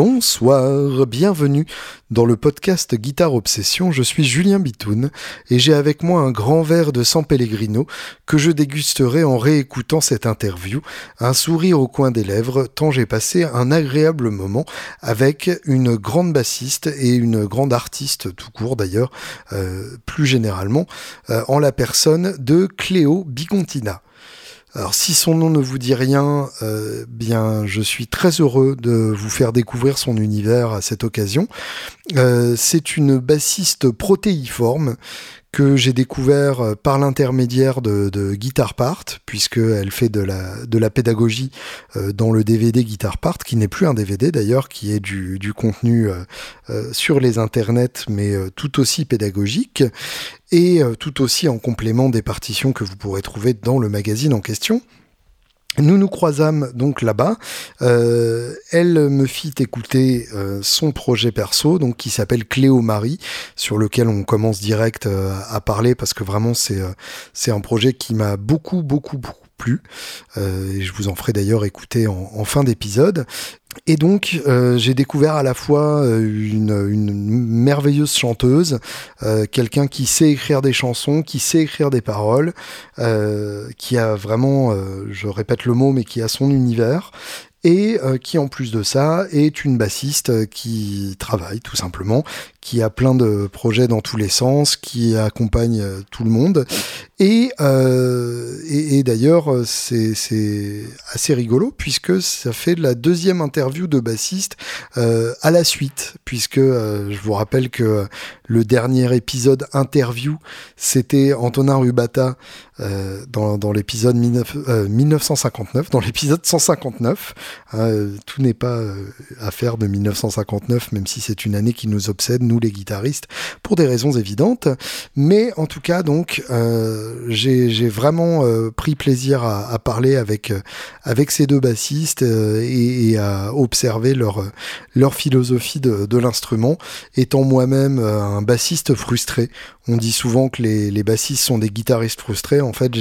Bonsoir, bienvenue dans le podcast Guitare Obsession. Je suis Julien Bitoun et j'ai avec moi un grand verre de San Pellegrino que je dégusterai en réécoutant cette interview, un sourire au coin des lèvres tant j'ai passé un agréable moment avec une grande bassiste et une grande artiste tout court d'ailleurs, euh, plus généralement, euh, en la personne de Cléo Bigontina. Alors si son nom ne vous dit rien, euh, bien je suis très heureux de vous faire découvrir son univers à cette occasion. Euh, c'est une bassiste protéiforme que j'ai découvert euh, par l'intermédiaire de, de, Guitar Part, puisqu'elle fait de la, pédagogie euh, dans le DVD Guitar Part, qui n'est plus un DVD d'ailleurs, qui est du, du contenu euh, sur les internets, mais tout aussi pédagogique, et tout aussi en complément des partitions que vous pourrez trouver dans le magazine en question. Nous nous croisâmes donc là-bas. Euh, elle me fit écouter euh, son projet perso, donc qui s'appelle Cléo Marie, sur lequel on commence direct euh, à parler parce que vraiment c'est un projet qui m'a beaucoup beaucoup beaucoup plu. et je vous en ferai d'ailleurs écouter en fin d'épisode. Et donc, euh, j'ai découvert à la fois euh, une, merveilleuse chanteuse, euh, quelqu'un qui sait écrire des chansons, qui sait écrire des paroles, qui a vraiment, je répète le mot, mais qui a son univers, et qui en plus de ça est une bassiste qui travaille tout simplement, qui a plein de projets dans tous les sens, qui accompagne tout le monde. Et, et, et d'ailleurs, c'est assez rigolo puisque ça fait la deuxième interview de bassiste euh, à la suite, puisque euh, je vous rappelle que le dernier épisode interview, c'était Antonin Rubata euh, dans, dans l'épisode 1959, dans l'épisode 159. tout n'est pas affaire de 1959, même si c'est une année qui nous obsède, nous les guitaristes, pour des raisons évidentes. Mais en tout cas, donc, j'ai vraiment pris plaisir à, parler avec, avec ces deux bassistes et, et à observer leur, leur philosophie de, de l'instrument, étant moi-même euh, un bassiste frustré. On dit souvent que les, les bassistes sont des guitaristes frustrés. En fait,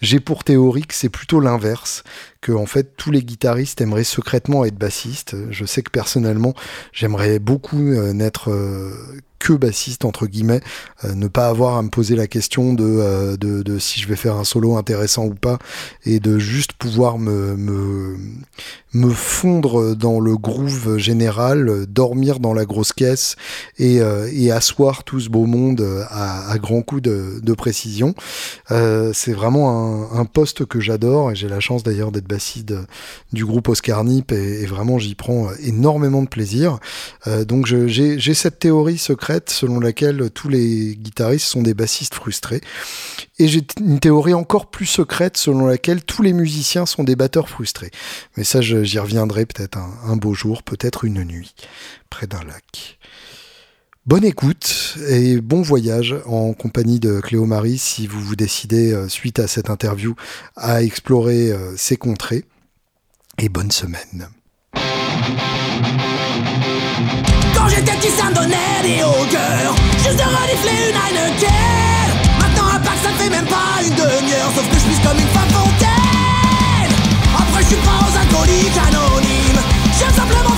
j'ai pour théorie que c'est plutôt l'inverse, que en fait tous les guitaristes aimeraient secrètement être bassistes. Je sais que personnellement, j'aimerais beaucoup euh, n'être euh, que bassiste entre guillemets, euh, ne pas avoir à me poser la question de, euh, de, de, si je vais faire un solo intéressant ou pas, et de juste pouvoir me, me, fondre dans le groove général, dormir dans la grosse caisse et, euh, et asseoir tout ce beau monde à, à grands coups de, précision. c'est vraiment un, un, poste que j'adore et j'ai la chance d'ailleurs d'être bassiste du groupe Oscar Nip et, et vraiment j'y prends énormément de plaisir. donc j'ai cette théorie secrète selon laquelle tous les guitaristes sont des bassistes frustrés. Et j'ai une théorie encore plus secrète selon laquelle tous les musiciens sont des batteurs frustrés. Mais ça, j'y reviendrai peut-être un, beau jour, peut-être une nuit, près d'un lac. Bonne écoute et bon voyage en compagnie de Cléo Marie si vous vous décidez, euh, suite à cette interview, à explorer euh, ces contrées. Et bonne semaine. Quand j'étais petit, ça me donnait des cœur Juste de renifler une Heineken Maintenant, un pack, ça fait même pas une demi-heure. Sauf que je suis comme une femme fontaine. Après, je suis pas aux alcooliques anonymes. J'aime simplement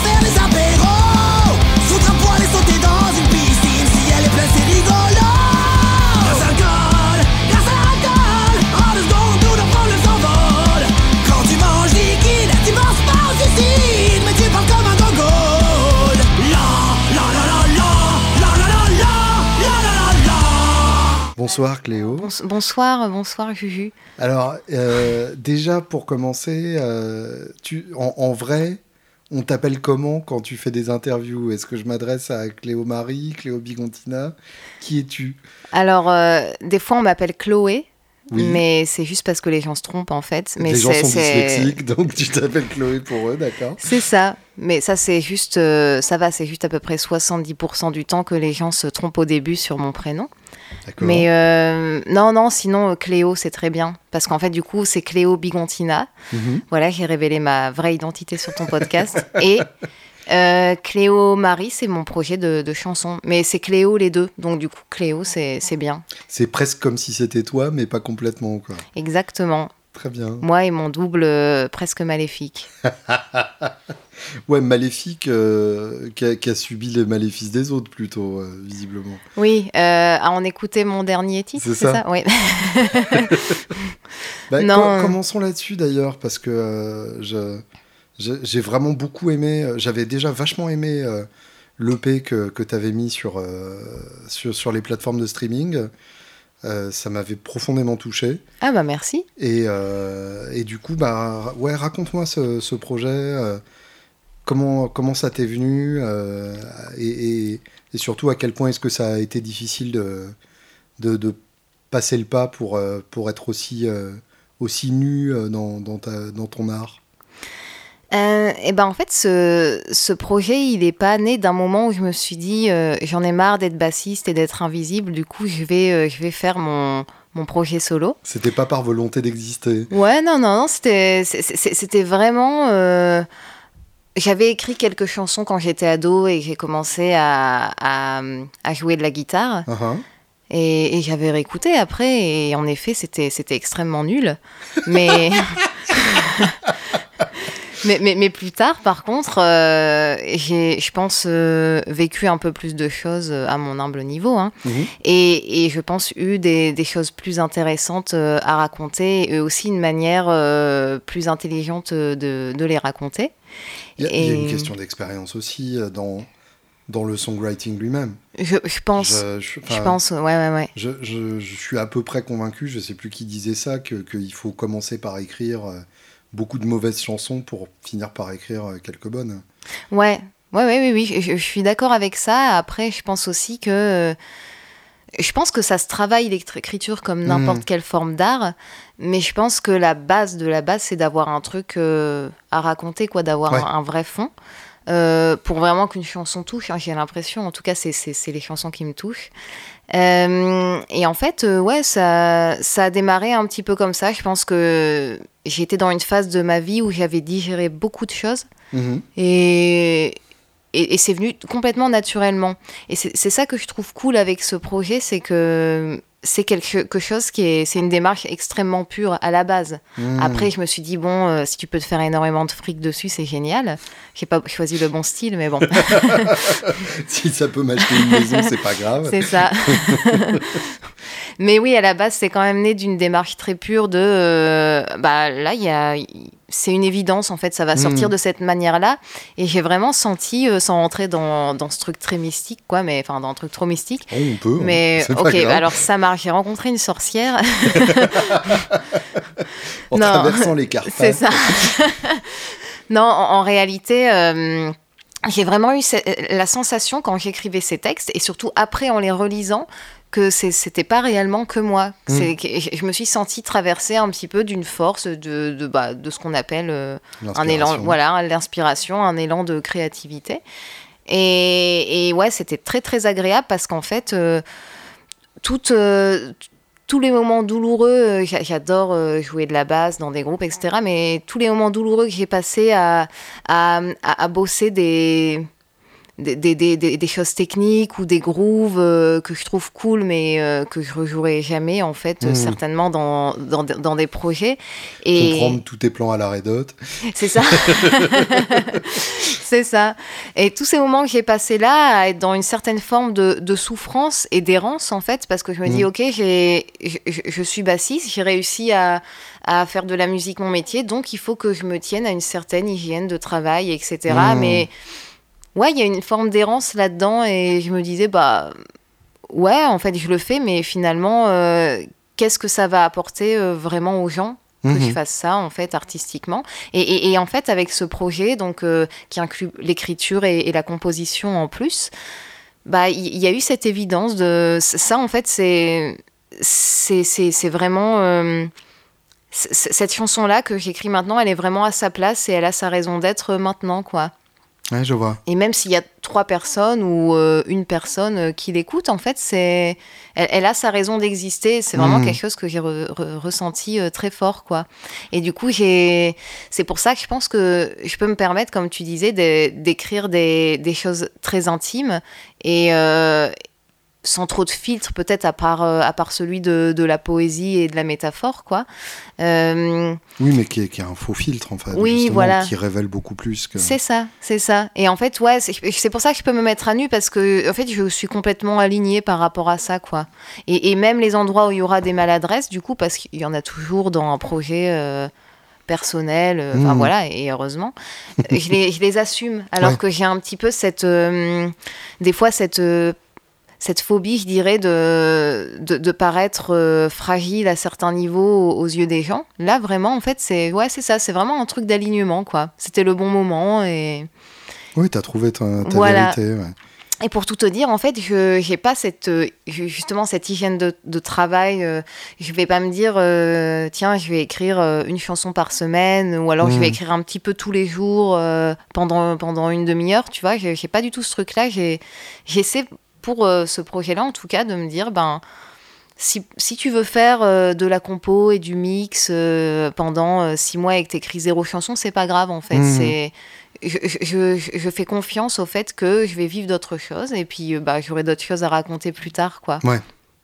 Bonsoir Cléo. Bonsoir, bonsoir Juju. Alors, euh, déjà pour commencer, euh, tu, en, vrai, on t'appelle comment quand tu fais des interviews? Est-ce que je m'adresse à Cléo Marie, Cléo Bigontina? Qui es-tu? Alors, euh, des fois on m'appelle Chloé. Mais c'est juste parce que les gens se trompent en fait. Mais les gens sont dyslexiques, donc tu t'appelles Chloé pour eux, d'accord C'est ça. Mais ça, c'est juste, ça va, c'est juste à peu près 70% du temps que les gens se trompent au début sur mon prénom. Mais euh, non, non, sinon euh, Cléo, c'est très bien. Parce qu'en fait, du coup, c'est Cléo Bigontina. Mhm. Voilà, j'ai révélé ma vraie identité sur ton podcast. Et euh, Cléo Marie, c'est mon projet de, de chanson. Mais c'est Cléo les deux. Donc, du coup, Cléo, c'est bien. C'est presque comme si c'était toi, mais pas complètement. Quoi. Exactement. Très bien. Moi et mon double presque maléfique. ouais, maléfique euh, qui, a, subi les maléfices des autres plutôt, euh, visiblement. Oui, euh, à en écouter mon dernier titre, c'est ça, Oui. bah, non. commençons là-dessus d'ailleurs, parce que j'ai vraiment beaucoup aimé, j'avais déjà vachement aimé l'EP que, que tu avais mis sur, sur, sur, les plateformes de streaming. Ça m'avait profondément touché. Ah bah merci. Et, et du coup, bah, ouais, raconte-moi ce, ce, projet. Comment, comment ça t'est venu euh, et, surtout à quel point est-ce que ça a été difficile de, de, passer le pas pour, euh, pour être aussi, euh, aussi nu dans, dans, dans ton art? Et eh ben en fait, ce, ce, projet, il n'est pas né d'un moment où je me suis dit j'en ai marre d'être bassiste et d'être invisible, du coup je vais, je vais faire mon, mon projet solo. C'était pas par volonté d'exister. Ouais, non, non, non, c'était vraiment j'avais écrit quelques chansons quand j'étais ado et j'ai commencé à, à, jouer de la guitare. Uh-huh. Et, j'avais réécouté après, et en effet, c'était, c'était extrêmement nul. Mais... mais, mais, mais, plus tard, par contre, euh, j'ai, je pense, euh, vécu un peu plus de choses à mon humble niveau. Hein. Mm-hmm. et, et, je pense eu des, des choses plus intéressantes euh, à raconter et aussi une manière plus intelligente de, de les raconter. Il y, a, une question d'expérience aussi euh, dans, dans le songwriting lui-même. Je, pense. Je, pense, ouais, ouais, ouais. Je, je, suis à peu près convaincu, je sais plus qui disait ça, qu'il faut commencer par écrire euh, beaucoup de mauvaises chansons pour finir par écrire euh, quelques bonnes. Ouais, ouais, ouais, oui, oui, je, suis d'accord avec ça. Après, je pense aussi que je pense que ça se travaille l'écriture comme n'importe mm. quelle forme d'art, mais je pense que la base de la base, c'est d'avoir un truc euh, à raconter, quoi, d'avoir un, vrai fond. Euh, pour vraiment qu'une chanson touche, hein, j'ai l'impression, en tout cas, c'est les chansons qui me touchent. Euh, et en fait, ouais, ça, ça a démarré un petit peu comme ça. Je pense que j'étais dans une phase de ma vie où j'avais digéré beaucoup de choses. Mm-hmm. Et, et, c'est venu complètement naturellement. Et c'est ça que je trouve cool avec ce projet, c'est que c'est quelque chose qui est, c'est une démarche extrêmement pure à la base. Hmm. Après, je me suis dit bon, euh, si tu peux te faire énormément de fric dessus, c'est génial. J'ai pas choisi le bon style, mais bon. si ça peut m'acheter une maison, c'est pas grave. C'est ça. mais oui, à la base, c'est quand même né d'une démarche très pure de, euh, bah là, il y a c'est une évidence en fait, ça va sortir hmm. de cette manière-là. Et j'ai vraiment senti, euh, sans rentrer dans, dans, ce truc très mystique, quoi, mais enfin dans un truc trop mystique. Oh, on peut. Hein. Mais ok, alors ça marche. J'ai rencontré une sorcière. en traversant les cartes. C'est ça. non, en, réalité. Euh, j'ai vraiment eu la sensation quand j'écrivais ces textes et surtout après en les relisant que c'était pas réellement que moi. Mm. je me suis sentie traversée un petit peu d'une force de, de, bah, de ce qu'on appelle euh, un élan, voilà, l'inspiration, un élan de créativité. Et, et ouais, c'était très très agréable parce qu'en fait, euh, euh, tous les moments douloureux, j'adore jouer de la basse dans des groupes, etc. Mais tous les moments douloureux que j'ai passés à, à, à bosser des des, des, des, des, choses techniques ou des grooves euh, que je trouve cool mais euh, que je rejouerai jamais en fait mmh. certainement dans, dans, dans, des projets et comprendre tous tes plans à la Red c'est ça c'est ça et tous ces moments que j'ai passés là à être dans une certaine forme de, de souffrance et d'errance en fait parce que je me dis mmh. ok j'ai je, je, suis bassiste j'ai réussi à, à faire de la musique mon métier donc il faut que je me tienne à une certaine hygiène de travail etc mmh. mais ouais, il y a une forme d'errance là-dedans et je me disais, bah ouais, en fait, je le fais, mais finalement, euh, qu'est-ce que ça va apporter euh, vraiment aux gens que je mhm. fasse ça en fait artistiquement? Et, et, en fait avec ce projet donc euh, qui inclut l'écriture et, la composition en plus bah il y, a eu cette évidence de ça en fait c'est c'est vraiment cette chanson là que j'écris maintenant elle est vraiment à sa place et elle a sa raison d'être maintenant quoi je vois. Et même s'il y a trois personnes ou euh, une personne euh, qui l'écoute, en fait, c'est, elle, a sa raison d'exister. C'est vraiment hmm. quelque chose que j'ai ressenti euh, très fort, quoi. Et du coup, j'ai, c'est pour ça que je pense que je peux me permettre, comme tu disais, d'écrire des, des, choses très intimes et sans trop de filtres, peut-être à part, à part celui de, de, la poésie et de la métaphore, quoi. oui, mais qui est, qui est, un faux filtre, en fait. Oui, voilà. Qui révèle beaucoup plus que. C'est ça, c'est ça. Et en fait, ouais, c'est pour ça que je peux me mettre à nu parce que, en fait, je suis complètement alignée par rapport à ça, quoi. Et, et même les endroits où il y aura des maladresses, du coup, parce qu'il y en a toujours dans un projet personnel, euh, enfin mmh. voilà, et heureusement, je, les, je, les, assume. Alors que j'ai un petit peu cette, euh, des fois cette, euh, cette phobie, je dirais, de, de, paraître fragile à certains niveaux aux, yeux des gens. Là, vraiment, en fait, c'est ouais, c'est ça, c'est vraiment un truc d'alignement, quoi. C'était le bon moment et. Oui, tu as trouvé ta, vérité. Ouais. Et pour tout te dire, en fait, je n'ai pas cette, euh, justement cette hygiène de, de travail. Euh, je vais pas me dire, euh, tiens, je vais écrire une chanson par semaine, ou alors je vais mmh. écrire un petit peu tous les jours pendant, pendant une demi-heure, tu vois. Je n'ai pas du tout ce truc-là. J'essaie, pour ce projet-là, en tout cas, de me dire, ben, si, si, tu veux faire de la compo et du mix pendant six mois et que tu écris zéro chanson, c'est pas grave, en fait. Mmh. C'est je, je, fais confiance au fait que je vais vivre d'autres choses et puis euh, bah, j'aurai d'autres choses à raconter plus tard, quoi. Ouais.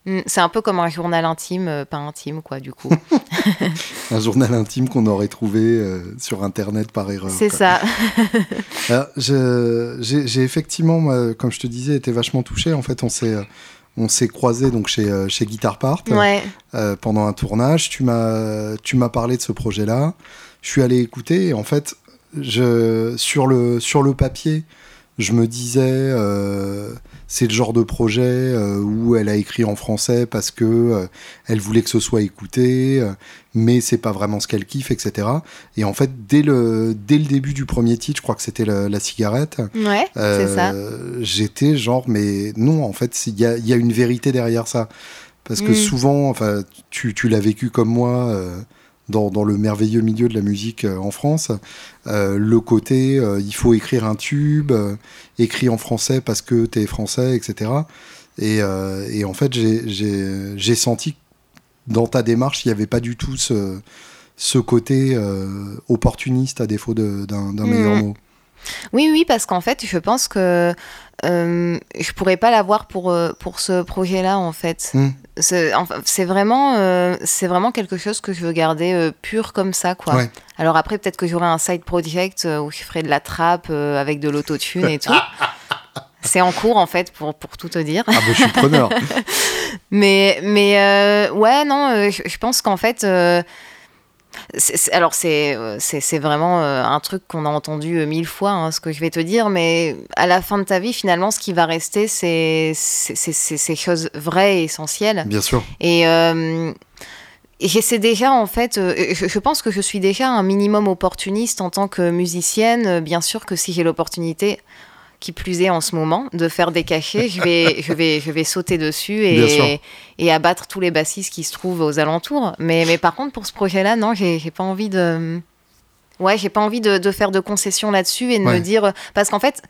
Mm, c'est un peu comme un journal intime, euh, pas intime, quoi, du coup. un journal intime qu'on aurait trouvé euh, sur Internet par erreur. C'est ça. J'ai effectivement, comme je te disais, été vachement touché. En fait, on s'est on s'est croisé donc chez, chez Guitar Part pendant un tournage. Tu m'as tu m'as parlé de ce projet-là. Je suis allé écouter et en fait, je, sur, le, sur le papier, je me disais, euh, c'est le genre de projet euh, où elle a écrit en français parce que euh, elle voulait que ce soit écouté, mais c'est pas vraiment ce qu'elle kiffe, etc. Et en fait, dès le, dès le début du premier titre, je crois que c'était la, cigarette. Ouais, c'est ça. J'étais genre, mais non, en fait, il y a, y a, une vérité derrière ça. Parce que mm. souvent, enfin, tu, tu l'as vécu comme moi dans, le merveilleux milieu de la musique euh, en France, euh, le côté euh, il faut écrire un tube, écrit en français parce que tu es français, etc. Et, et en fait, j'ai senti dans ta démarche, il n'y avait pas du tout ce, ce côté opportuniste à défaut d'un meilleur mmh. mot. Oui, oui, parce qu'en fait, je pense que euh, je pourrais pas l'avoir pour, euh, pour ce projet-là, en fait. Hmm. C'est vraiment, euh, c'est vraiment quelque chose que je veux garder euh, pur comme ça, quoi. Alors après, peut-être que j'aurai un side project où je ferai de la trappe avec de l'autotune et tout. C'est en cours, en fait, pour, pour tout te dire. Ah, bah, je suis preneur. mais, mais ouais, non, je pense qu'en fait alors euh, c'est vraiment euh, un truc qu'on a entendu euh, mille fois, hein, ce que je vais te dire, mais à la fin de ta vie, finalement, ce qui va rester, c'est ces choses vraies et essentielles. Bien sûr. Et, j'essaie déjà, en fait, je, pense que je suis déjà un minimum opportuniste en tant que musicienne. Bien sûr que si j'ai l'opportunité, qui plus est en ce moment, de faire des cachets, je vais, je vais, je vais sauter dessus et, et abattre tous les bassistes qui se trouvent aux alentours. Mais, mais par contre, pour ce projet-là, non, j'ai pas envie de. Ouais, j'ai pas envie de, de, faire de concessions là-dessus et de me dire. Parce qu'en fait,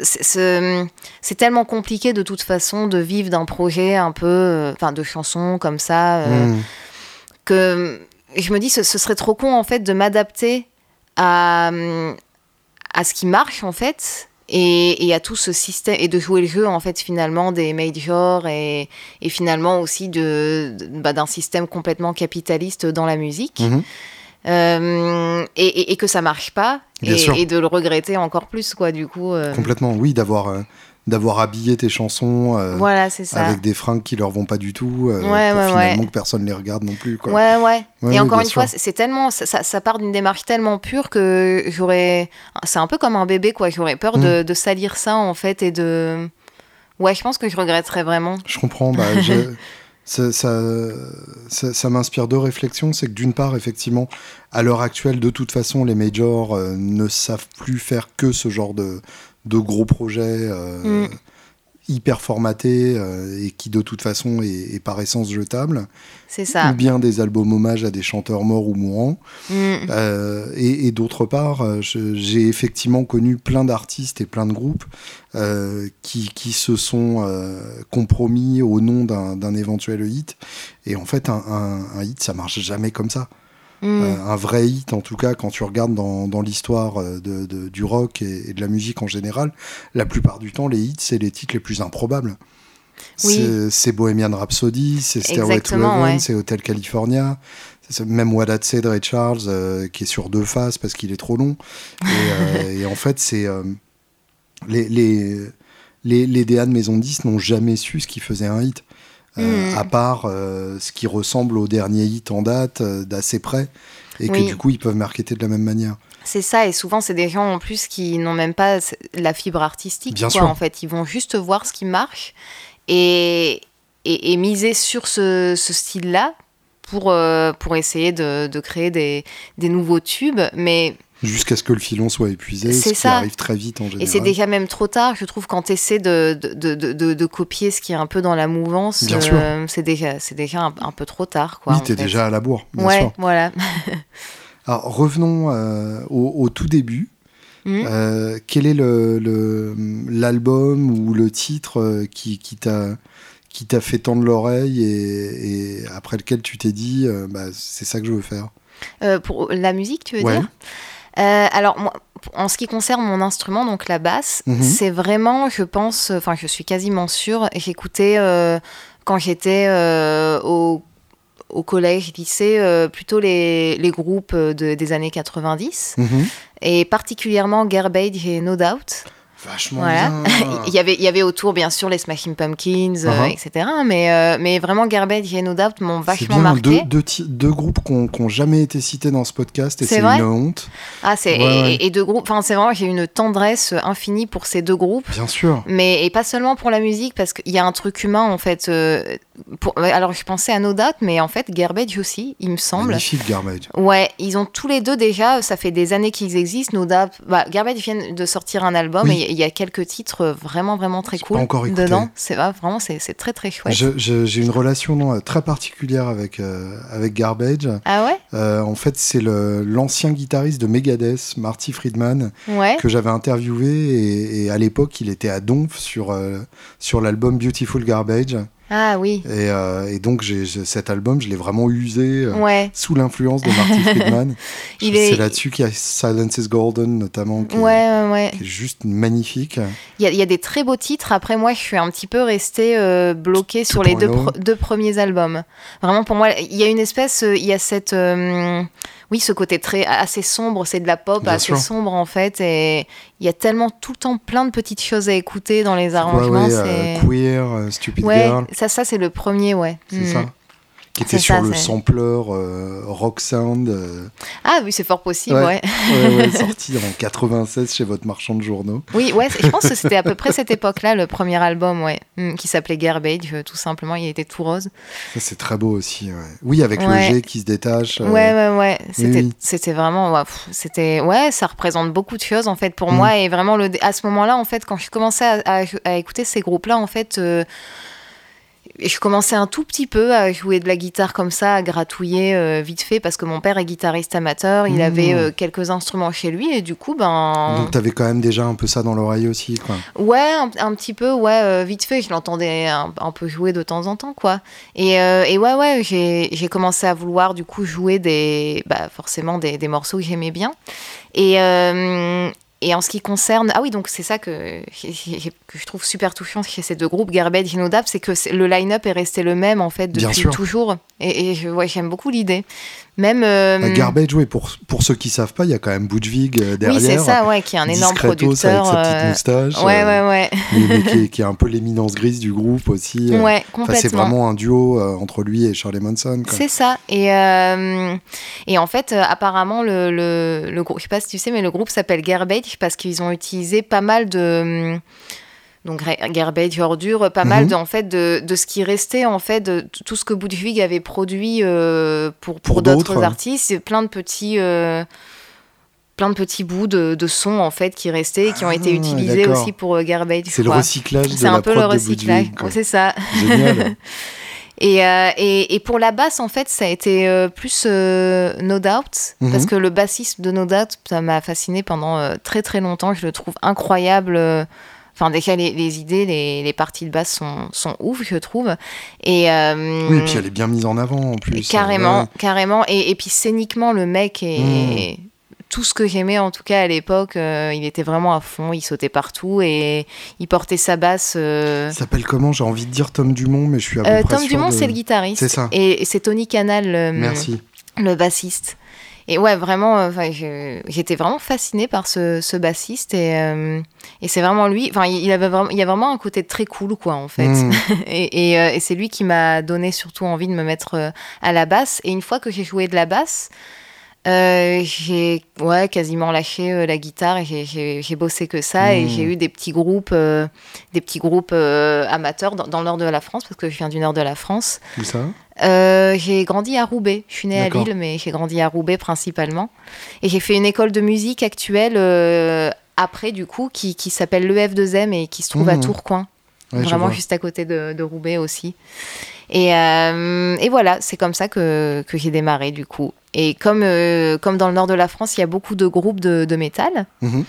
c'est tellement compliqué de toute façon de vivre d'un projet un peu. Enfin, de chansons comme ça. Euh, hmm. Que je me dis, ce, ce, serait trop con en fait de m'adapter à, à ce qui marche en fait et, à tout ce système et de jouer le jeu en fait finalement des majors et, et finalement aussi de, bah, d'un système complètement capitaliste dans la musique mhm. euh, et, et, que ça marche pas et, de le regretter encore plus quoi du coup euh. complètement oui d'avoir euh, d'avoir habillé tes chansons euh, voilà, ça. avec des fringues qui leur vont pas du tout euh, pour finalement que personne les regarde non plus quoi. ouais ouais, et encore une fois c'est tellement ça, ça, part d'une démarche tellement pure que j'aurais c'est un peu comme un bébé quoi j'aurais peur de, mm. de, salir ça en fait et de ouais je pense que je regretterais vraiment je comprends bah, ça, ça, ça, m'inspire deux réflexions. C'est que d'une part, effectivement, à l'heure actuelle, de toute façon, les majors euh, ne savent plus faire que ce genre de, de gros projets euh, mm. hyper formatés euh, et qui de toute façon est, par essence jetable. C'est ça. Ou bien des albums hommages à des chanteurs morts ou mourants. Mm. Euh, et, d'autre part, j'ai effectivement connu plein d'artistes et plein de groupes qui, qui, se sont compromis au nom d'un éventuel hit. Et en fait, un, un hit, ça marche jamais comme ça. Mm. Euh, un vrai hit, en tout cas, quand tu regardes dans, dans l'histoire euh, de, du rock et, de la musique en général, la plupart du temps, les hits, c'est les titres les plus improbables. c'est Bohemian Rhapsody, c'est Stairway to Heaven, c'est Hotel California. Même What I'd Say de Ray Charles, euh, qui est sur deux faces parce qu'il est trop long. Et, en fait, c'est. les, les, les, les DA de Maison 10 n'ont jamais su ce qui faisait un hit. Hmm. à part ce qui ressemble au dernier hit en date, d'assez près, et que du coup ils peuvent marketer de la même manière. C'est ça, et souvent c'est des gens en plus qui n'ont même pas la fibre artistique. Bien sûr. En fait, ils vont juste voir ce qui marche et, et, miser sur ce, ce style-là pour, euh, pour essayer de, de créer des, des, nouveaux tubes. Mais Jusqu'à ce que le filon soit épuisé, ce qui arrive très vite en général. Et c'est déjà même trop tard, je trouve, quand tu essaies de, de, de, de, copier ce qui est un peu dans la mouvance, euh, c'est déjà, déjà un, peu trop tard. Quoi, oui, t'es déjà à la bourre, bien ouais, sûr. voilà. Alors revenons euh, au, tout début. Mmh. Euh, quel est l'album le, ou le titre euh, qui, qui t'a qui t'a fait tendre l'oreille et, après lequel tu t'es dit bah, c'est ça que je veux faire? Pour la musique, tu veux dire? Alors, moi, en ce qui concerne mon instrument, donc la basse, mmh. c'est vraiment, je pense, enfin, je suis quasiment sûre, j'écoutais quand j'étais au au collège, lycée, euh, plutôt les, les groupes euh, de, des années 90, mhm. et particulièrement Garbage et No Doubt. Vachement bien. il, y avait, il y avait autour, bien sûr, les Smashing Pumpkins, euh, uh-huh. etc. Mais, euh, mais vraiment, Garbage et No Doubt m'ont vachement bien, marqué. Deux, deux, deux groupes qui n'ont jamais été cités dans ce podcast et c'est une honte. Ah, c'est, et, deux groupes. Enfin, c'est vraiment, j'ai une tendresse infinie pour ces deux groupes. Bien sûr. Mais et pas seulement pour la musique, parce qu'il y a un truc humain, en fait. Euh, pour, alors, je pensais à No Doubt, mais en fait, Garbage aussi, il me semble. Magnifique, Garbage. Ouais, ils ont tous les deux déjà, ça fait des années qu'ils existent. No Doubt, bah, Garbage vient de sortir un album et il y a quelques titres vraiment, vraiment très cool encore dedans. C'est vraiment, c'est très, très chouette. J'ai une relation très particulière avec, euh, avec Garbage. Ah ouais? Euh, En fait, c'est l'ancien guitariste de Megadeth, Marty Friedman, que j'avais interviewé. Et, et, à l'époque, il était à Donf sur, euh, sur l'album Beautiful Garbage. Ah oui. Et, euh, et donc j'ai cet album, je l'ai vraiment usé euh, sous l'influence de Marty Friedman. C'est là-dessus qu'il y a Silence is Golden notamment, qui, est, juste magnifique. Il y, a, il y, a, des très beaux titres. Après moi, je suis un petit peu restée euh, bloquée sur les deux, deux, premiers albums. Vraiment pour moi, il y a une espèce, il y a cette oui, ce côté très assez sombre, c'est de la pop assez sombre en fait, et il y a tellement tout le temps plein de petites choses à écouter dans les arrangements. Euh, queer, euh, Stupid Girl. Ça, ça c'est le premier, ouais. C'est ça qui était sur le sampler euh, Rock Sound. Euh. Ah oui, c'est fort possible, ouais. ouais. sorti en 96 chez votre marchand de journaux. Oui, ouais, je pense que c'était à peu près cette époque-là, le premier album, ouais, hmm, qui s'appelait Garbage, euh, tout simplement, il était tout rose. Ça, c'est très beau aussi, Oui, avec le G qui se détache. Ouais, ouais, ouais. C'était, c'était vraiment, c'était, ouais, ça représente beaucoup de choses, en fait, pour hmm. moi. Et vraiment, le, à ce moment-là, en fait, quand je commençais à, à écouter ces groupes-là, en fait, je commençais un tout petit peu à jouer de la guitare comme ça, à gratouiller euh, vite fait, parce que mon père est guitariste amateur, il avait mmh. euh, quelques instruments chez lui, et du coup, ben... Donc t'avais quand même déjà un peu ça dans l'oreille aussi, quoi. Ouais, un, petit peu, ouais, euh, vite fait, je l'entendais un, peu jouer de temps en temps, quoi. Et, et ouais, ouais, j'ai commencé à vouloir, du coup, jouer des... Bah, forcément, des, des morceaux que j'aimais bien. Et, et en ce qui concerne, ah oui, donc c'est ça que, que je trouve super touchant chez ces deux groupes, Garbage et No c'est que le line-up est resté le même en fait depuis toujours. Et, et ouais, j'aime beaucoup l'idée. Même euh, Garbage, oui, pour, pour ceux qui savent pas, il y a quand même Budwig derrière. Oui, c'est ça, ouais, qui est un énorme producteur. Avec sa petite moustache. Ouais, ouais, ouais. Mais, qui, est, un peu l'éminence grise du groupe aussi. Ouais, complètement. c'est vraiment un duo entre lui et Charlie Manson. C'est ça. Et, et en fait, apparemment, le, le, le, groupe, je sais pas si tu sais, mais le groupe s'appelle Garbage parce qu'ils ont utilisé pas mal de donc garbage, ordure, pas mal mhm. de, en fait de, de, ce qui restait en fait de tout ce que Budwig avait produit euh, pour, pour, d'autres artistes, plein de petits euh, plein de petits bouts de, de sons en fait qui restaient et qui ont été ah, utilisés aussi pour euh, garbage. C'est le recyclage. C'est un peu le recyclage. C'est ça. Génial. Et, et, et, pour la basse, en fait, ça a été plus No Doubt, mhm. parce que le bassiste de No Doubt, ça m'a fasciné pendant très très longtemps. Je le trouve incroyable Enfin, déjà, les, les idées, les, les, parties de basse sont, sont ouf, je trouve. Et, euh, oui, et puis elle est bien mise en avant en plus. Carrément, carrément. Et, et, puis scéniquement, le mec est. Hmm. tout ce que j'aimais en tout cas à l'époque. il était vraiment à fond, il sautait partout et il portait sa basse. Il s'appelle comment? J'ai envie de dire Tom Dumont, mais je suis à peu Tom Dumont, c'est le guitariste. C'est ça. Et, c'est Tony Canal, Merci. le bassiste. Et ouais, vraiment, enfin, j'étais vraiment fascinée par ce, ce bassiste et, euh, et c'est vraiment lui. Enfin, il avait vraiment, il y a vraiment un côté très cool, quoi, en fait. Hmm. et, euh, et, c'est lui qui m'a donné surtout envie de me mettre euh, à la basse. Et une fois que j'ai joué de la basse, j'ai ouais, quasiment lâché la guitare et j'ai bossé que ça et j'ai hmm. eu des petits groupes, des petits groupes amateurs dans, dans, le nord de la France parce que je viens du nord de la France. Où ça? Euh, j'ai grandi à Roubaix. Je suis née à Lille, mais j'ai grandi à Roubaix principalement. Et j'ai fait une école de musique actuelle euh, après, du coup, qui, qui s'appelle l'EF2M et qui se trouve à mmh. Tourcoing. vraiment juste à côté de, de Roubaix aussi. Et, euh, et voilà, c'est comme ça que, que j'ai démarré, du coup. Et comme, comme dans le nord de la France, il y a beaucoup de groupes de, de métal. Mmh.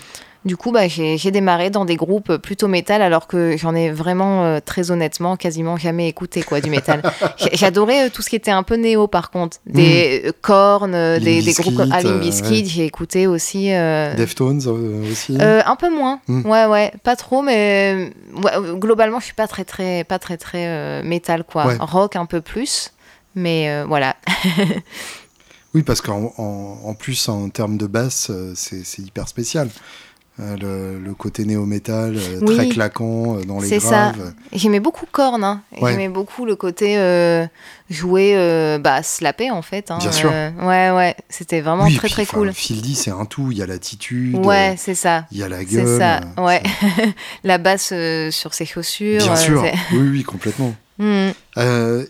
Du coup, bah, j'ai démarré dans des groupes plutôt métal, alors que j'en ai vraiment, euh, très honnêtement, quasiment jamais écouté quoi, du métal. J'adorais euh, tout ce qui était un peu néo, par contre. Des mmh. cornes, euh, des, groupes comme Alim Biscuit, j'ai écouté aussi. Deftones aussi Un peu moins, mmh. ouais, ouais, pas trop, mais globalement, je suis pas très, très, pas très, très métal, quoi. Rock un peu plus, mais voilà. oui, parce qu'en en, plus, en termes de basse, c'est hyper spécial. Euh, le, côté néo-métal euh, très claquant euh, dans les graves. J'aimais beaucoup Korn. Hein. J'aimais beaucoup le côté jouer, bah, slapper en fait. Hein. Bien sûr. ouais, ouais. C'était vraiment très très cool. Fieldy, c'est un tout. Il y a l'attitude. Ouais, c'est ça. Il y a la gueule. C'est ça. Ouais. la basse sur ses chaussures. Bien sûr. oui, oui, complètement. Mm.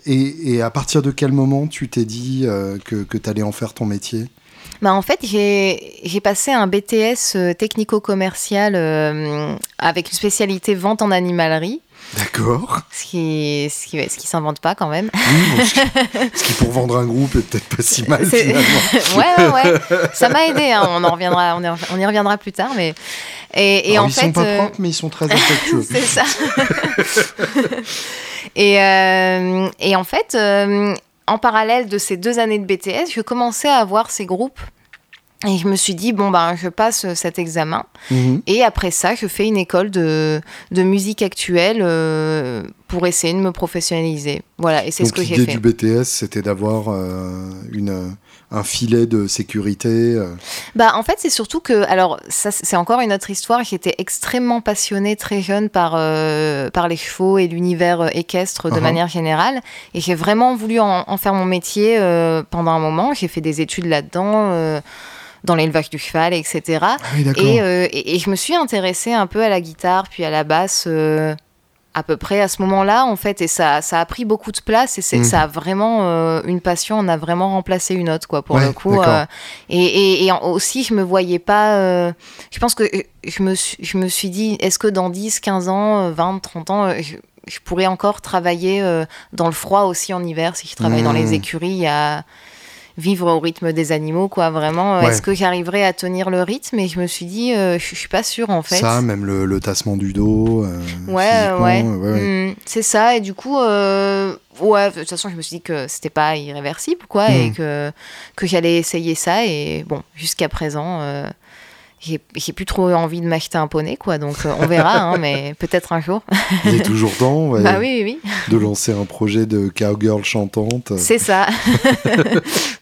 Et, et, à partir de quel moment tu t'es dit que, que tu allais en faire ton métier? Bah, en fait, j'ai passé un BTS euh, technico-commercial euh, avec une spécialité vente en animalerie. D'accord. Ce qui, ce qui, ce qui s'invente pas quand même. Oui, ce, qui, pour vendre un groupe est peut-être pas si mal finalement. ouais, ouais, ça m'a aidé. Hein. On en reviendra, on, on, y reviendra plus tard, mais. Et, et en ils fait, sont pas euh, propres, mais ils sont très affectueux. C'est ça. et, et en fait, en parallèle de ces deux années de BTS, je commençais à avoir ces groupes. Et je me suis dit, bon, ben, je passe cet examen. Mhm. Et après ça, je fais une école de, de musique actuelle euh, pour essayer de me professionnaliser. Voilà, et c'est ce que j'ai fait. L'idée du BTS, c'était d'avoir euh, une un filet de sécurité euh. Bah en fait c'est surtout que alors ça c'est encore une autre histoire. J'étais extrêmement passionnée très jeune par euh, par les chevaux et l'univers euh, équestre de uh-huh. manière générale et j'ai vraiment voulu en, faire mon métier pendant un moment. J'ai fait des études là-dedans. dans l'élevage du cheval, etc. Ah et, et, je me suis intéressée un peu à la guitare, puis à la basse à peu près à ce moment-là, en fait, et ça, ça a pris beaucoup de place et mmh. ça a vraiment euh, une passion, on a vraiment remplacé une autre, quoi, pour le coup. Euh, et, et, aussi, je me voyais pas. Euh, je pense que je me, suis, je me suis dit, est-ce que dans 10, 15 ans, 20, 30 ans, je, pourrais encore travailler dans le froid aussi en hiver si je travaille dans les mmh. écuries à vivre au rythme des animaux, quoi. Vraiment, euh, est-ce que j'arriverai à tenir le rythme? Et je me suis dit, euh, je, suis pas sûre en fait. Ça, même le, tassement du dos. Euh, ouais, ouais. Hmm, c'est ça. Et du coup, ouais, de toute façon, je me suis dit que c'était pas irréversible, quoi, et hmm. que, que j'allais essayer ça. Et bon, jusqu'à présent j'ai plus trop envie de m'acheter un poney, quoi. Donc on verra, hein, mais peut-être un jour. Il est toujours temps bah oui, oui. de lancer un projet de cowgirl chantante. C'est ça.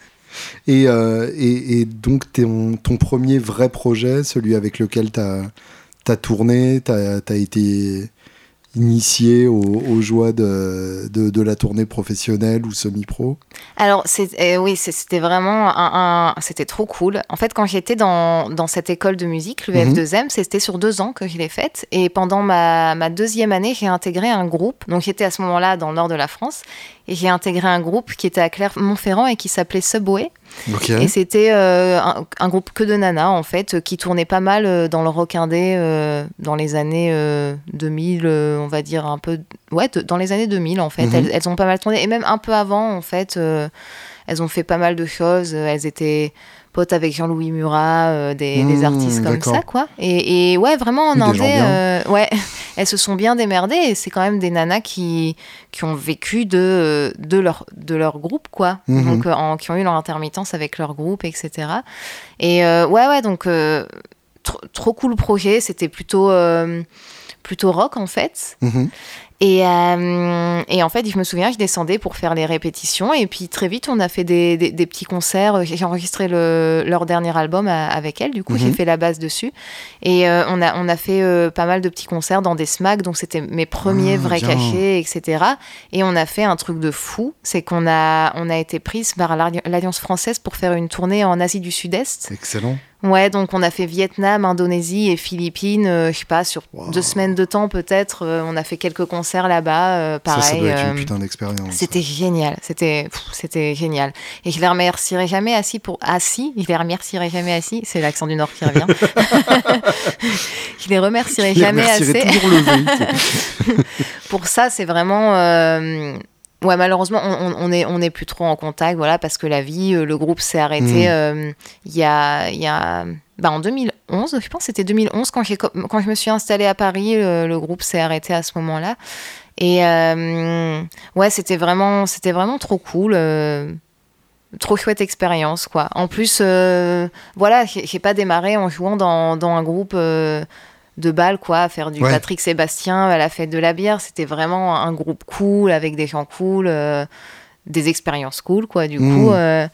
Euh, et, et, donc, ton, ton premier vrai projet, celui avec lequel tu as, as, tourné, tu as, as, été initié aux, joies de, de, la tournée professionnelle ou semi-pro? Alors, euh, oui, c'était vraiment un, c'était trop cool. En fait, quand j'étais dans, dans, cette école de musique, le mhm. F2M, c'était sur deux ans que je l'ai faite. Et pendant ma, ma deuxième année, j'ai intégré un groupe. Donc, j'étais à ce moment-là dans le nord de la France. Et j'ai intégré un groupe qui était à Clermont-Ferrand et qui s'appelait Subway. Et c'était euh, un, groupe que de nanas, en fait, qui tournait pas mal euh, dans le rock indé euh, dans les années 2000, on va dire un peu. Ouais, dans les années 2000, en fait. Mhm. elles, elles, ont pas mal tourné. Et même un peu avant, en fait, elles ont fait pas mal de choses. Elles étaient pote avec Jean-Louis Murat, des, des, mmh, artistes comme ça, quoi. Et, et, ouais, vraiment en Indé, ouais, elles se sont bien démerdées et c'est quand même des nanas qui, qui ont vécu de, de, leur, de leur groupe, quoi. Mmh. Donc, en, qui ont eu leur intermittence avec leur groupe, etc. Et ouais, ouais, donc trop cool projet. C'était plutôt, euh, plutôt rock en fait. Mhm. Et, euh, et, en fait, je me souviens, je descendais pour faire les répétitions. Et puis très vite, on a fait des, des, petits concerts. J'ai enregistré le, leur dernier album avec elle. Du coup, j'ai mhm. fait la base dessus. Et euh, on, a, on a fait pas mal de petits concerts dans des SMAC. Donc, c'était mes premiers ah, vrais cachets, etc. Et on a fait un truc de fou. C'est qu'on a, on a été prise par l'Alliance française pour faire une tournée en Asie du Sud-Est. Excellent. Ouais, donc on a fait Vietnam, Indonésie et Philippines, euh, je sais pas, sur deux semaines de temps peut-être. Euh, on a fait quelques concerts là-bas, euh, pareil. Ça, ça doit être une putain d'expérience. C'était génial, c'était, c'était génial. Et je les remercierai jamais assis pour assis. Je les remercierai jamais assis. C'est l'accent du Nord qui revient. je les remercierai je jamais assez. pour ça, c'est vraiment Ouais, malheureusement, on, on, est, on est plus trop en contact, voilà, parce que la vie, euh, le groupe s'est arrêté mm. euh, il y a, y a bah, en 2011, je pense, c'était 2011 quand, quand je me suis installée à Paris, le, groupe s'est arrêté à ce moment-là. Et euh, ouais, c'était vraiment, c'était vraiment trop cool. trop chouette expérience, quoi. En plus, voilà, j'ai pas démarré en jouant dans, dans un groupe de balles, quoi, faire du Patrick Sébastien à la fête de la bière. C'était vraiment un groupe cool, avec des gens cool, euh, des expériences cool, quoi, du mmh. coup. Euh,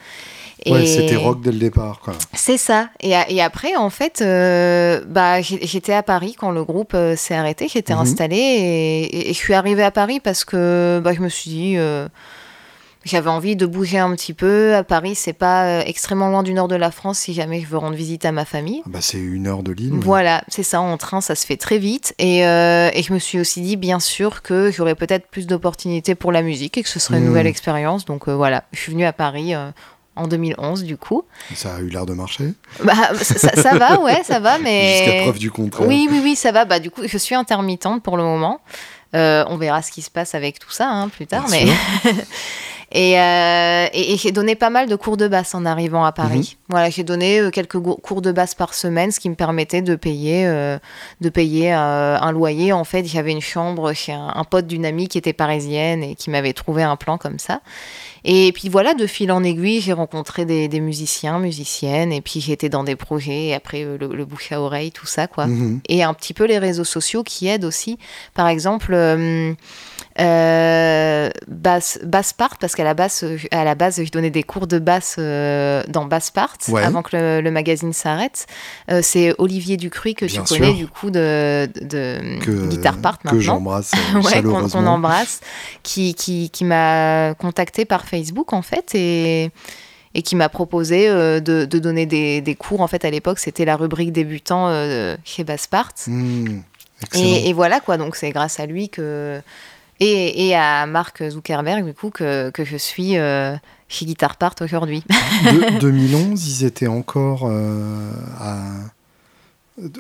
ouais, c'était rock dès le départ, quoi. C'est ça. Et, et, après, en fait, euh, bah, j'étais à Paris quand le groupe s'est arrêté, j'étais mmh. installée et, et, je suis arrivée à Paris parce que bah, je me suis dit j'avais envie de bouger un petit peu. À Paris, c'est pas euh, extrêmement loin du nord de la France si jamais je veux rendre visite à ma famille. Ah bah c'est une heure de Lille. Voilà, c'est ça, en train, ça se fait très vite. Et, euh, et je me suis aussi dit, bien sûr, que j'aurais peut-être plus d'opportunités pour la musique et que ce serait une hmm. nouvelle expérience. Donc euh, voilà, je suis venue à Paris en 2011 du coup. Ça a eu l'air de marcher bah, ça, va, ouais, ça va, mais... Jusqu'à preuve du contraire. Oui, oui, oui, ça va. Bah, du coup, je suis intermittente pour le moment. on verra ce qui se passe avec tout ça hein, plus tard, mais... Euh, et, j'ai donné pas mal de cours de basse en arrivant à Paris. Mhm. Voilà, j'ai donné euh, quelques cours de basse par semaine, ce qui me permettait de payer, euh, de payer un loyer. En fait, j'avais une chambre chez un, pote d'une amie qui était parisienne et qui m'avait trouvé un plan comme ça. Et puis voilà, de fil en aiguille, j'ai rencontré des, musiciens, musiciennes, et puis j'étais dans des projets, et après le, bouche à oreille, tout ça, quoi. Mhm. Et un petit peu les réseaux sociaux qui aident aussi. Par exemple, euh, basse, basse part, parce qu'à la base, à la base, je donnais des cours de basse euh, dans Basse Part, avant que le, magazine s'arrête. Euh, c'est Olivier Ducruy que tu connais, du coup, de, de, Guitare Part maintenant. Que j'embrasse ouais, qu'on embrasse, qui, qui, qui m'a contacté par Facebook, en fait, et et qui m'a proposé de, de, donner des, des, cours. En fait, à l'époque, c'était la rubrique débutant chez Baspart. Mmh, et, et, voilà, quoi. Donc, c'est grâce à lui que, et, à Mark Zuckerberg, du coup, que, que je suis euh, chez Guitar Part aujourd'hui. 2011, ils étaient encore euh, à,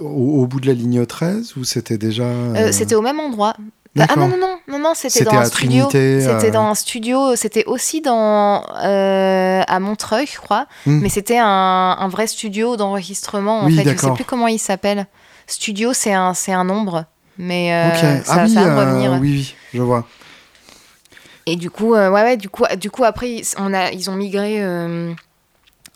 au, bout de la ligne 13 ou c'était déjà. Euh, c'était au même endroit. Ah non, non, non, non, non c'était dans un studio. C'était dans un studio, c'était aussi dans, à Montreuil, je crois, hmm. mais c'était un, un, vrai studio d'enregistrement. En fait, je ne sais plus comment il s'appelle. Studio, c'est un, un nombre. Mais euh, ça, ah ça, va revenir. oui, oui, je vois. Et du coup, euh, ouais, ouais, du coup, du coup, après, on a, ils ont migré euh,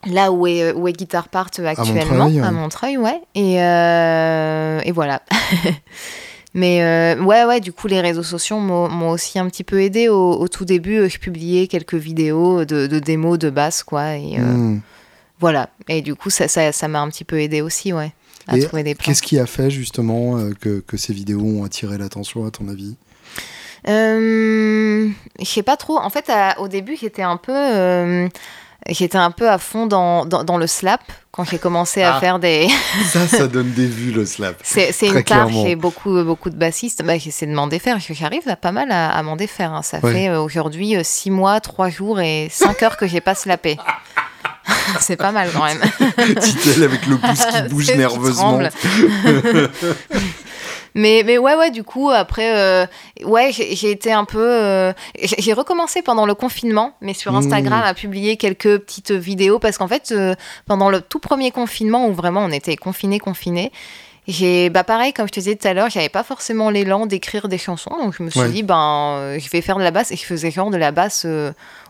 là où est, où est Guitar Part actuellement, à Montreuil, ouais. Et, et voilà. Mais ouais, ouais, du coup, les réseaux sociaux m'ont aussi un petit peu aidé. Au, tout début, je publiais quelques vidéos de, de démos de basse, quoi. Et hmm. voilà. Et du coup, ça m'a ça, m'a un petit peu aidé aussi, ouais. Qu'est-ce qui a fait justement euh, que, que, ces vidéos ont attiré l'attention à ton avis? Euh, Je sais pas trop. En fait, au début, j'étais un peu. Euh, j'étais un peu à fond dans, dans, le slap quand j'ai commencé à ah. faire des. ça, ça donne des vues le slap. C'est une tare chez beaucoup, beaucoup de bassistes. Bah, J'essaie de m'en défaire. J'arrive pas mal à, m'en défaire. Hein. Ça fait euh, aujourd'hui 6 mois, 3 jours et 5 heures que j'ai pas slappé. c'est pas mal quand même. Titelle avec le pouce qui bouge nerveusement. mais, mais ouais, ouais, du coup, après, euh, ouais, j'ai été un peu. Euh, j'ai recommencé pendant le confinement, mais sur Instagram, mmh. à publier quelques petites vidéos parce qu'en fait, euh, pendant le tout premier confinement où vraiment on était confinés, confinés, j'ai bah pareil comme je te disais tout à l'heure j'avais pas forcément l'élan d'écrire des chansons donc je me suis dit ben je vais faire de la basse et je faisais genre de la basse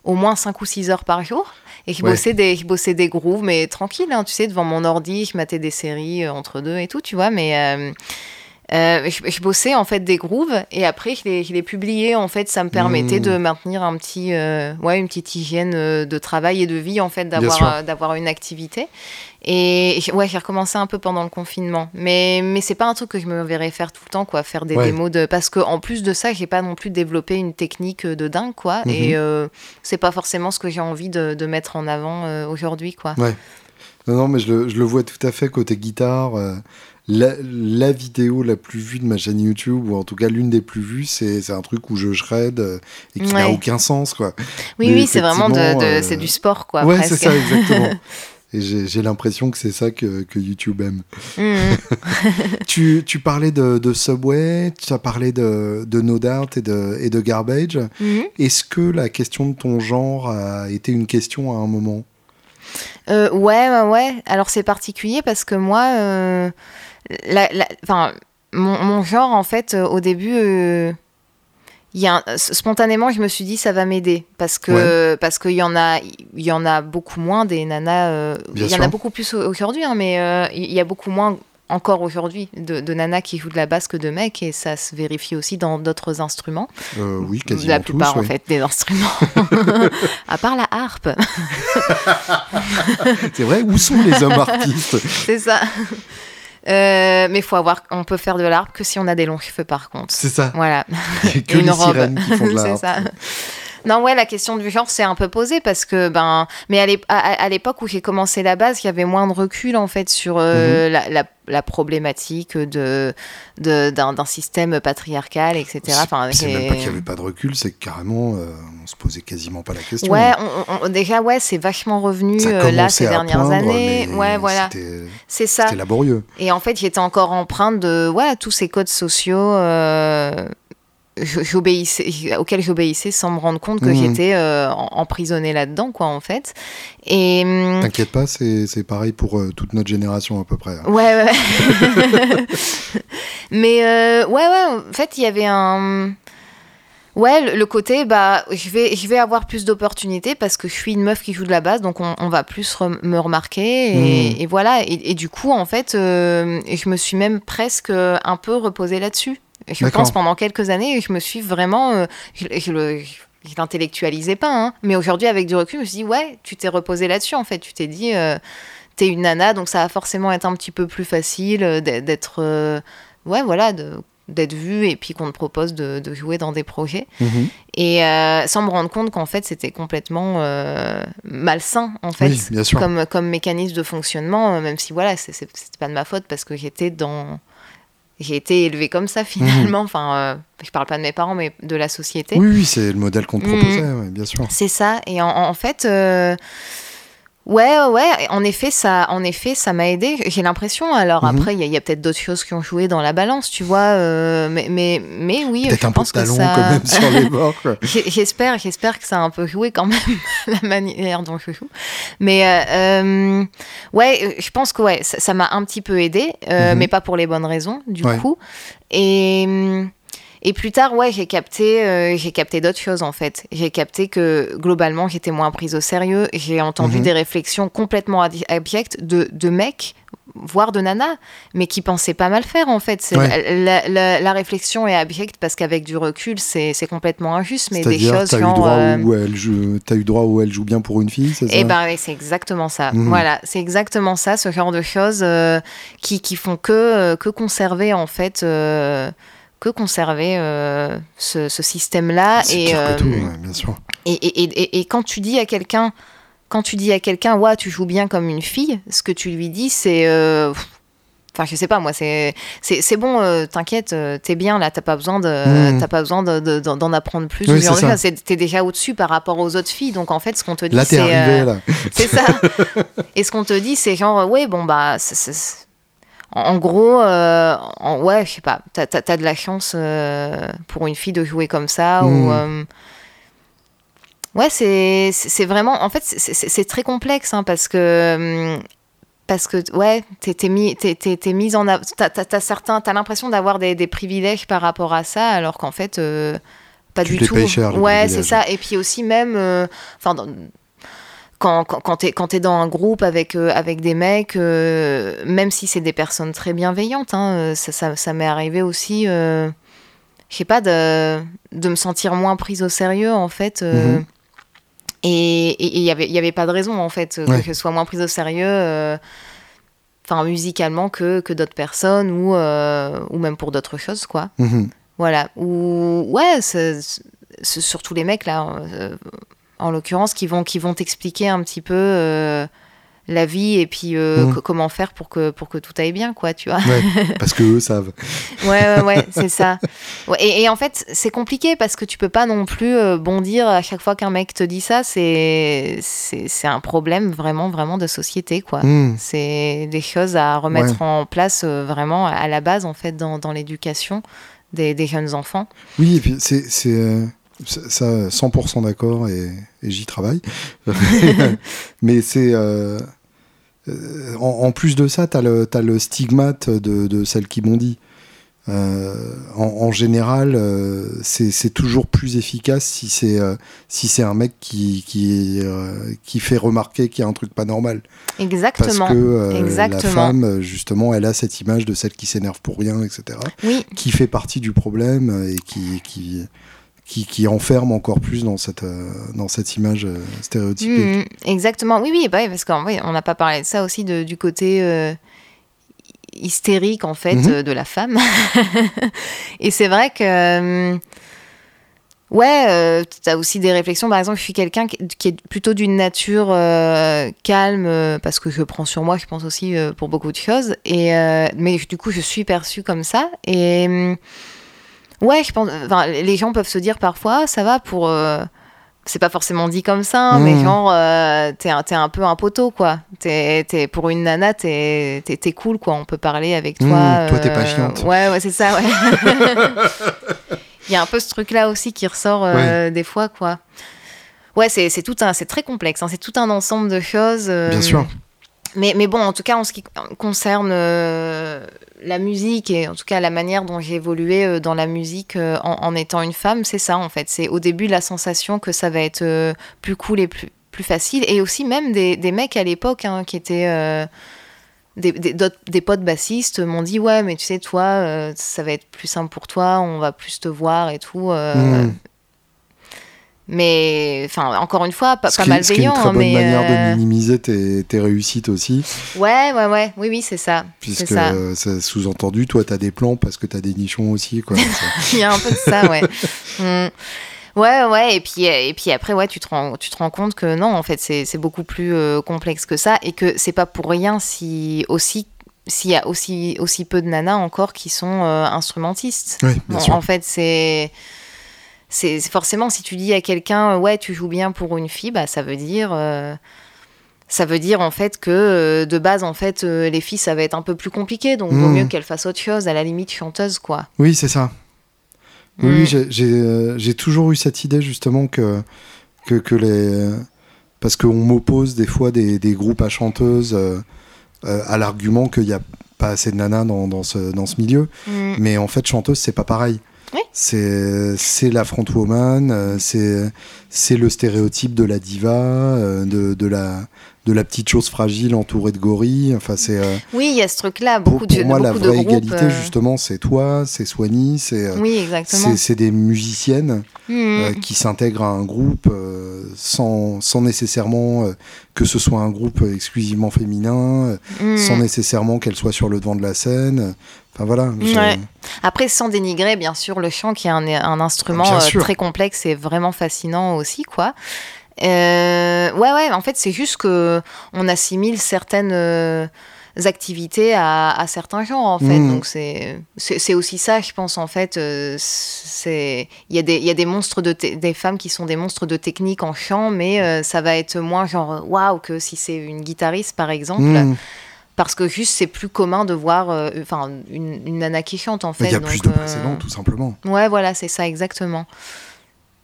au moins 5 ou 6 heures par jour et je bossais, des, bossais des grooves, mais tranquille, hein, tu sais, devant mon ordi, je matais des séries euh, entre deux et tout, tu vois, mais. Euh, euh, je, bossais en fait des grooves et après je les, je les publiais en fait ça me permettait mmh. de maintenir un petit ouais une petite hygiène de travail et de vie en fait d'avoir d'avoir une activité et ouais, j'ai recommencé un peu pendant le confinement. Mais, mais c'est pas un truc que je me verrais faire tout le temps, quoi. Faire des démos de. Parce qu'en plus de ça, j'ai pas non plus développé une technique de dingue, quoi. Et mhm. euh, c'est pas forcément ce que j'ai envie de, de, mettre en avant euh, aujourd'hui, quoi. Ouais. Non, non, mais je le, je le, vois tout à fait côté guitare. Euh, la, la, vidéo la plus vue de ma chaîne YouTube, ou en tout cas l'une des plus vues, c'est un truc où je shred et qui n'a aucun sens, quoi. Oui, oui, c'est vraiment de, c'est du sport, quoi. Ouais, c'est ça, exactement. Et j'ai l'impression que c'est ça que, que, YouTube aime. Mm. tu, tu, parlais de, de, Subway, tu as parlé de, de No Doubt et de, et de Garbage. Mm. Est-ce que la question de ton genre a été une question à un moment? Euh, Ouais, ouais, ouais. Alors c'est particulier parce que moi, euh, la, mon, mon, genre, en fait, euh, au début... Euh, y a spontanément je me suis dit ça va m'aider parce que parce qu'il y en a il y en a beaucoup moins des nanas euh, il y en a beaucoup plus aujourd'hui hein, mais il y a beaucoup moins encore aujourd'hui de, nanas qui jouent de la basse que de mecs et ça se vérifie aussi dans d'autres instruments. Euh, oui, quasiment La plupart en fait des instruments, à part la harpe. C'est vrai, où sont les hommes artistes? C'est ça. Euh, mais faut avoir, on peut faire de l'arbre que si on a des longs cheveux par contre. C'est ça. Voilà. que une les robe. qui font de C'est ça. Non, ouais, la question du genre s'est un peu posée parce que, ben, mais à l'époque où j'ai commencé la base, il y avait moins de recul en fait sur euh, mhm. la, la, problématique de d'un système patriarcal, etc. Enfin, c'est même pas qu'il n'y avait pas de recul, c'est que carrément, euh, on se posait quasiment pas la question. Ouais, déjà, ouais, c'est vachement revenu euh, là ces dernières années. Ouais, voilà. C'est ça. C'était laborieux. Et en fait, j'étais encore empreinte de voilà, tous ces codes sociaux j'obéissais, auquel j'obéissais sans me rendre compte que mmh. j'étais euh, emprisonnée là-dedans, quoi, en fait. Et hum, t'inquiète pas, c'est, pareil pour euh, toute notre génération à peu près. Hein. Ouais, ouais. Mais euh, ouais, ouais. En fait, il y avait un. Ouais, le, côté, bah, je vais, je vais avoir plus d'opportunités parce que je suis une meuf qui joue de la basse, donc on, va plus me remarquer. Et, mmh. voilà. Et, et, du coup, en fait, je me suis même presque un peu reposée là-dessus. Je pense pendant quelques années, je me suis vraiment. Euh, je, je, l'intellectualisais pas, hein, mais aujourd'hui, avec du recul, je me suis dit, ouais, tu t'es reposé là-dessus, en fait. Tu t'es dit, euh, t'es une nana, donc ça va forcément être un petit peu plus facile euh, d'être. ouais, voilà, d'être vue et puis qu'on te propose de, jouer dans des projets. Mhm. Et sans me rendre compte qu'en fait, c'était complètement malsain, en fait, Comme, comme mécanisme de fonctionnement, même si, voilà, c'était pas de ma faute parce que j'étais dans j'ai été élevée comme ça finalement. Mmh. Enfin, euh, je parle pas de mes parents, mais de la société. Oui, oui c'est le modèle qu'on te mmh. proposait, bien sûr. C'est ça. Et en, fait, euh, ouais, ouais, en effet, ça, en effet, ça m'a aidé. J'ai l'impression. Alors mmh. après, il y a, peut-être d'autres choses qui ont joué dans la balance, tu vois. Euh, mais, mais, mais oui, peut-être un peu de talon ça... quand même sur les bords. j'espère, j'espère que ça a un peu joué quand même la manière dont je joue. Mais Ouais, euh, je pense que ouais, ça m'a un petit peu aidé, euh, mhm. mais pas pour les bonnes raisons, du coup. Et, hum, et plus tard, ouais, j'ai capté, euh, j'ai capté d'autres choses en fait. J'ai capté que globalement, j'étais moins prise au sérieux. J'ai entendu mhm. des réflexions complètement abjectes de, de mecs voire de nana, mais qui pensait pas mal faire en fait. La, réflexion est abjecte parce qu'avec du recul, c'est complètement injuste, mais des choses as eu droit euh, où elle joue, as eu droit où elle joue bien pour une fille, c'est ça Eh ben, c'est exactement ça. Mhm. Voilà, c'est exactement ça, ce genre de choses euh, qui, qui, font que, euh, que conserver en fait. Que conserver ce, système-là et, tout, bien sûr. Et, et, et, et, quand tu dis à quelqu'un quand tu dis à quelqu'un, ouais, tu joues bien comme une fille, ce que tu lui dis, c'est. Euh, enfin, je sais pas, moi, c'est c'est bon, euh, t'inquiète, euh, t'es bien là, t'as pas besoin de mmh. pas besoin d'en apprendre plus. Oui, t'es déjà au-dessus par rapport aux autres filles, donc en fait, ce qu'on te dit, c'est c'est ça. Et ce qu'on te dit, c'est genre, ouais, bon bah, en, gros, en, ouais, je sais pas, t'as as, de la chance pour une fille de jouer comme ça ou. Hmm. Ouais, c'est vraiment. En fait, c'est très complexe hein, parce que. Hum, parce que, ouais, t'es mis, es, mise en. T'as as, l'impression d'avoir des, des, privilèges par rapport à ça, alors qu'en fait, euh, pas du tout. Cher, ouais, c'est ça. Et puis aussi, même. Euh, enfin, quand, quand, quand tu es, dans un groupe avec, euh, avec des mecs, même si c'est des personnes très bienveillantes, hein, ça, ça, ça m'est arrivé aussi, je sais pas, de, de me sentir moins prise au sérieux, en fait. Mm-hmm. Et il n'y avait, y avait pas de raison, en fait, que je sois moins prise au sérieux, euh, enfin, musicalement, que, que d'autres personnes ou, euh, ou même pour d'autres choses, quoi. Mhm. Voilà. Ou, ouais, surtout les mecs, là, euh, en l'occurrence, qui vont, qui vont t'expliquer un petit peu la vie et puis euh, mmh. comment faire pour que, pour que tout aille bien, quoi, tu vois. parce que eux savent. ouais, ouais, ouais c'est ça. et, en fait, c'est compliqué parce que tu peux pas non plus euh, bondir à chaque fois qu'un mec te dit ça. C'est, c'est, un problème vraiment, vraiment de société, quoi. Mmh. C'est des choses à remettre en place euh, vraiment à la base, en fait, dans, dans l'éducation des, des, jeunes enfants. Oui, et puis c'est. Ça 100% d'accord et, et j'y travaille. Mais c'est euh, en, plus de ça, tu as, le stigmate de, celles qui m'ont dit. Euh, en, général, euh, c'est toujours plus efficace si c'est si c'est un mec qui qui, qui fait remarquer qu'il y a un truc pas normal. Exactement. Parce que la femme, justement, elle a cette image de celle qui s'énerve pour rien, etc. Oui. Qui fait partie du problème et qui qui qui, enferme encore plus dans cette, euh, dans cette image euh, stéréotypée. Mmh, exactement, oui, oui, bah, parce qu'on on n'a pas parlé de ça aussi, de, du côté euh, hystérique, en fait, mmh. de la femme. Et c'est vrai que... Ouais, tu as aussi des réflexions. Par exemple, je suis quelqu'un qui, est plutôt d'une nature calme, parce que je prends sur moi, je pense aussi pour beaucoup de choses. Et, mais du coup, je suis perçue comme ça. Et Ouais, je pense. Enfin, les gens peuvent se dire parfois, ça va pour. Euh, c'est pas forcément dit comme ça, hein, mais mmh. genre, euh, t'es un, un, peu un poteau, quoi. Es, es, pour une nana, t'es es, cool, quoi. On peut parler avec mmh, toi. toi, t'es pas euh, chiante. Ouais, ouais, c'est ça, ouais. Il y a un peu ce truc-là aussi qui ressort des fois, quoi. Ouais, c'est tout un. C'est très complexe, hein, c'est tout un ensemble de choses. Bien sûr. Mais, mais, bon, en tout cas, en ce qui concerne la musique et en tout cas la manière dont j'ai évolué euh, dans la musique euh, en, étant une femme, c'est ça en fait. C'est au début la sensation que ça va être euh, plus cool et plus, facile. Et aussi même des, des mecs à l'époque hein, qui étaient... des, des, des, potes bassistes m'ont dit ouais mais tu sais toi ça va être plus simple pour toi on va plus te voir et tout mmh. Mais enfin, encore une fois, pas, pas malveillant. Ce qui est une très bonne mais manière de euh, minimiser tes, tes, réussites aussi. Ouais, ouais, ouais. Oui, oui, c'est ça. Puisque ça. sous-entendu, toi, tu as des plans parce que tu as des nichons aussi. Quoi. Il y a un peu de ça, ouais. Mm. Ouais, ouais, et puis, et puis après, ouais, tu te rends, tu te rends compte que non, en fait, c'est beaucoup plus euh, complexe que ça et que c'est pas pour rien si aussi s'il y a aussi, aussi peu de nanas encore qui sont euh, instrumentistes. Oui, bien sûr. En fait, c'est c'est forcément si tu dis à quelqu'un ouais tu joues bien pour une fille bah ça veut dire euh, ça veut dire en fait que euh, de base en fait euh, les filles ça va être un peu plus compliqué donc vaut hmm. mieux qu'elles fassent autre chose à la limite chanteuse quoi oui c'est ça oui hmm. j'ai toujours eu cette idée justement que que, que les parce qu'on m'oppose des fois des, des, groupes à chanteuses à l'argument qu'il n'y a pas assez de nanas dans, dans, ce, dans ce milieu hmm. mais en fait chanteuse c'est pas pareil c'est la frontwoman, euh, c'est le stéréotype de la diva, euh, de, de, la, de la petite chose fragile entourée de gorilles. Enfin, c'est. Euh, oui, il y a ce truc-là. Beaucoup pour, de, moi, la vraie égalité, justement, c'est toi, c'est Soigny, c'est. oui, C'est des musiciennes mmh. qui s'intègrent à un groupe sans, sans, nécessairement que ce soit un groupe exclusivement féminin, mmh. sans nécessairement qu'elles soient sur le devant de la scène voilà. Après, sans dénigrer, bien sûr, le chant qui est un, instrument euh, très complexe et vraiment fascinant aussi, quoi. Euh, ouais, ouais, en fait, c'est juste que on assimile certaines euh, activités à, certains genres, en fait. Hmm. Donc, c'est aussi ça, je pense, en fait. c'est Il y, a des, y a des monstres, de des femmes qui sont des monstres de technique en chant, mais ça va être moins genre waouh que si c'est une guitariste, par exemple. Hmm parce que juste c'est plus commun de voir enfin une, une, nana qui chante en fait. Il y a plus de précédents tout simplement. Ouais voilà c'est ça exactement.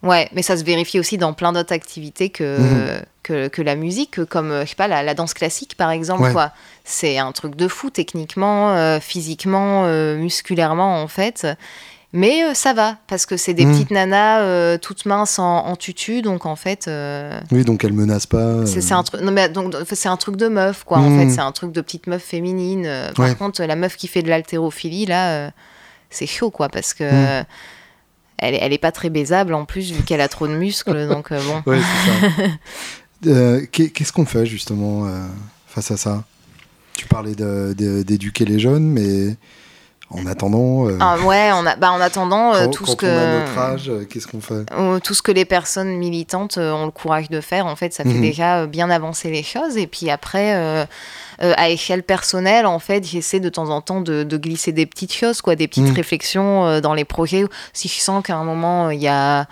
Ouais, mais ça se vérifie aussi dans plein d'autres activités que, mhm. que, que, la musique, comme je sais pas, la, la danse classique par exemple. quoi. C'est un truc de fou techniquement, euh, physiquement, euh, musculairement en fait. Mais euh, ça va, parce que c'est des mhm. petites nanas toutes minces en, tutu, donc en fait. Oui, donc elles menacent pas. C'est un truc. Non mais donc c'est un truc de meuf, quoi. En fait, mhm. c'est un truc de petite meuf féminine. Par contre, la meuf qui fait de l'haltérophilie là, c'est chaud, quoi, parce que elle, elle est pas très baisable en plus vu qu'elle a trop de muscles donc euh, bon ouais, c'est ça. Euh, qu'est-ce qu'on fait justement euh, face à ça? Tu parlais d'éduquer les jeunes mais en attendant ah, ouais on a, bah, en attendant tout ce que on a notre âge qu'est-ce qu'on fait? Tout ce que les personnes militantes ont le courage de faire en fait ça fait mhm. déjà bien avancer les choses et puis après euh, à échelle personnelle, en fait, j'essaie de temps en temps de, glisser des petites choses, quoi, des petites mm. réflexions euh, dans les projets. Si je sens qu'à un moment, il y a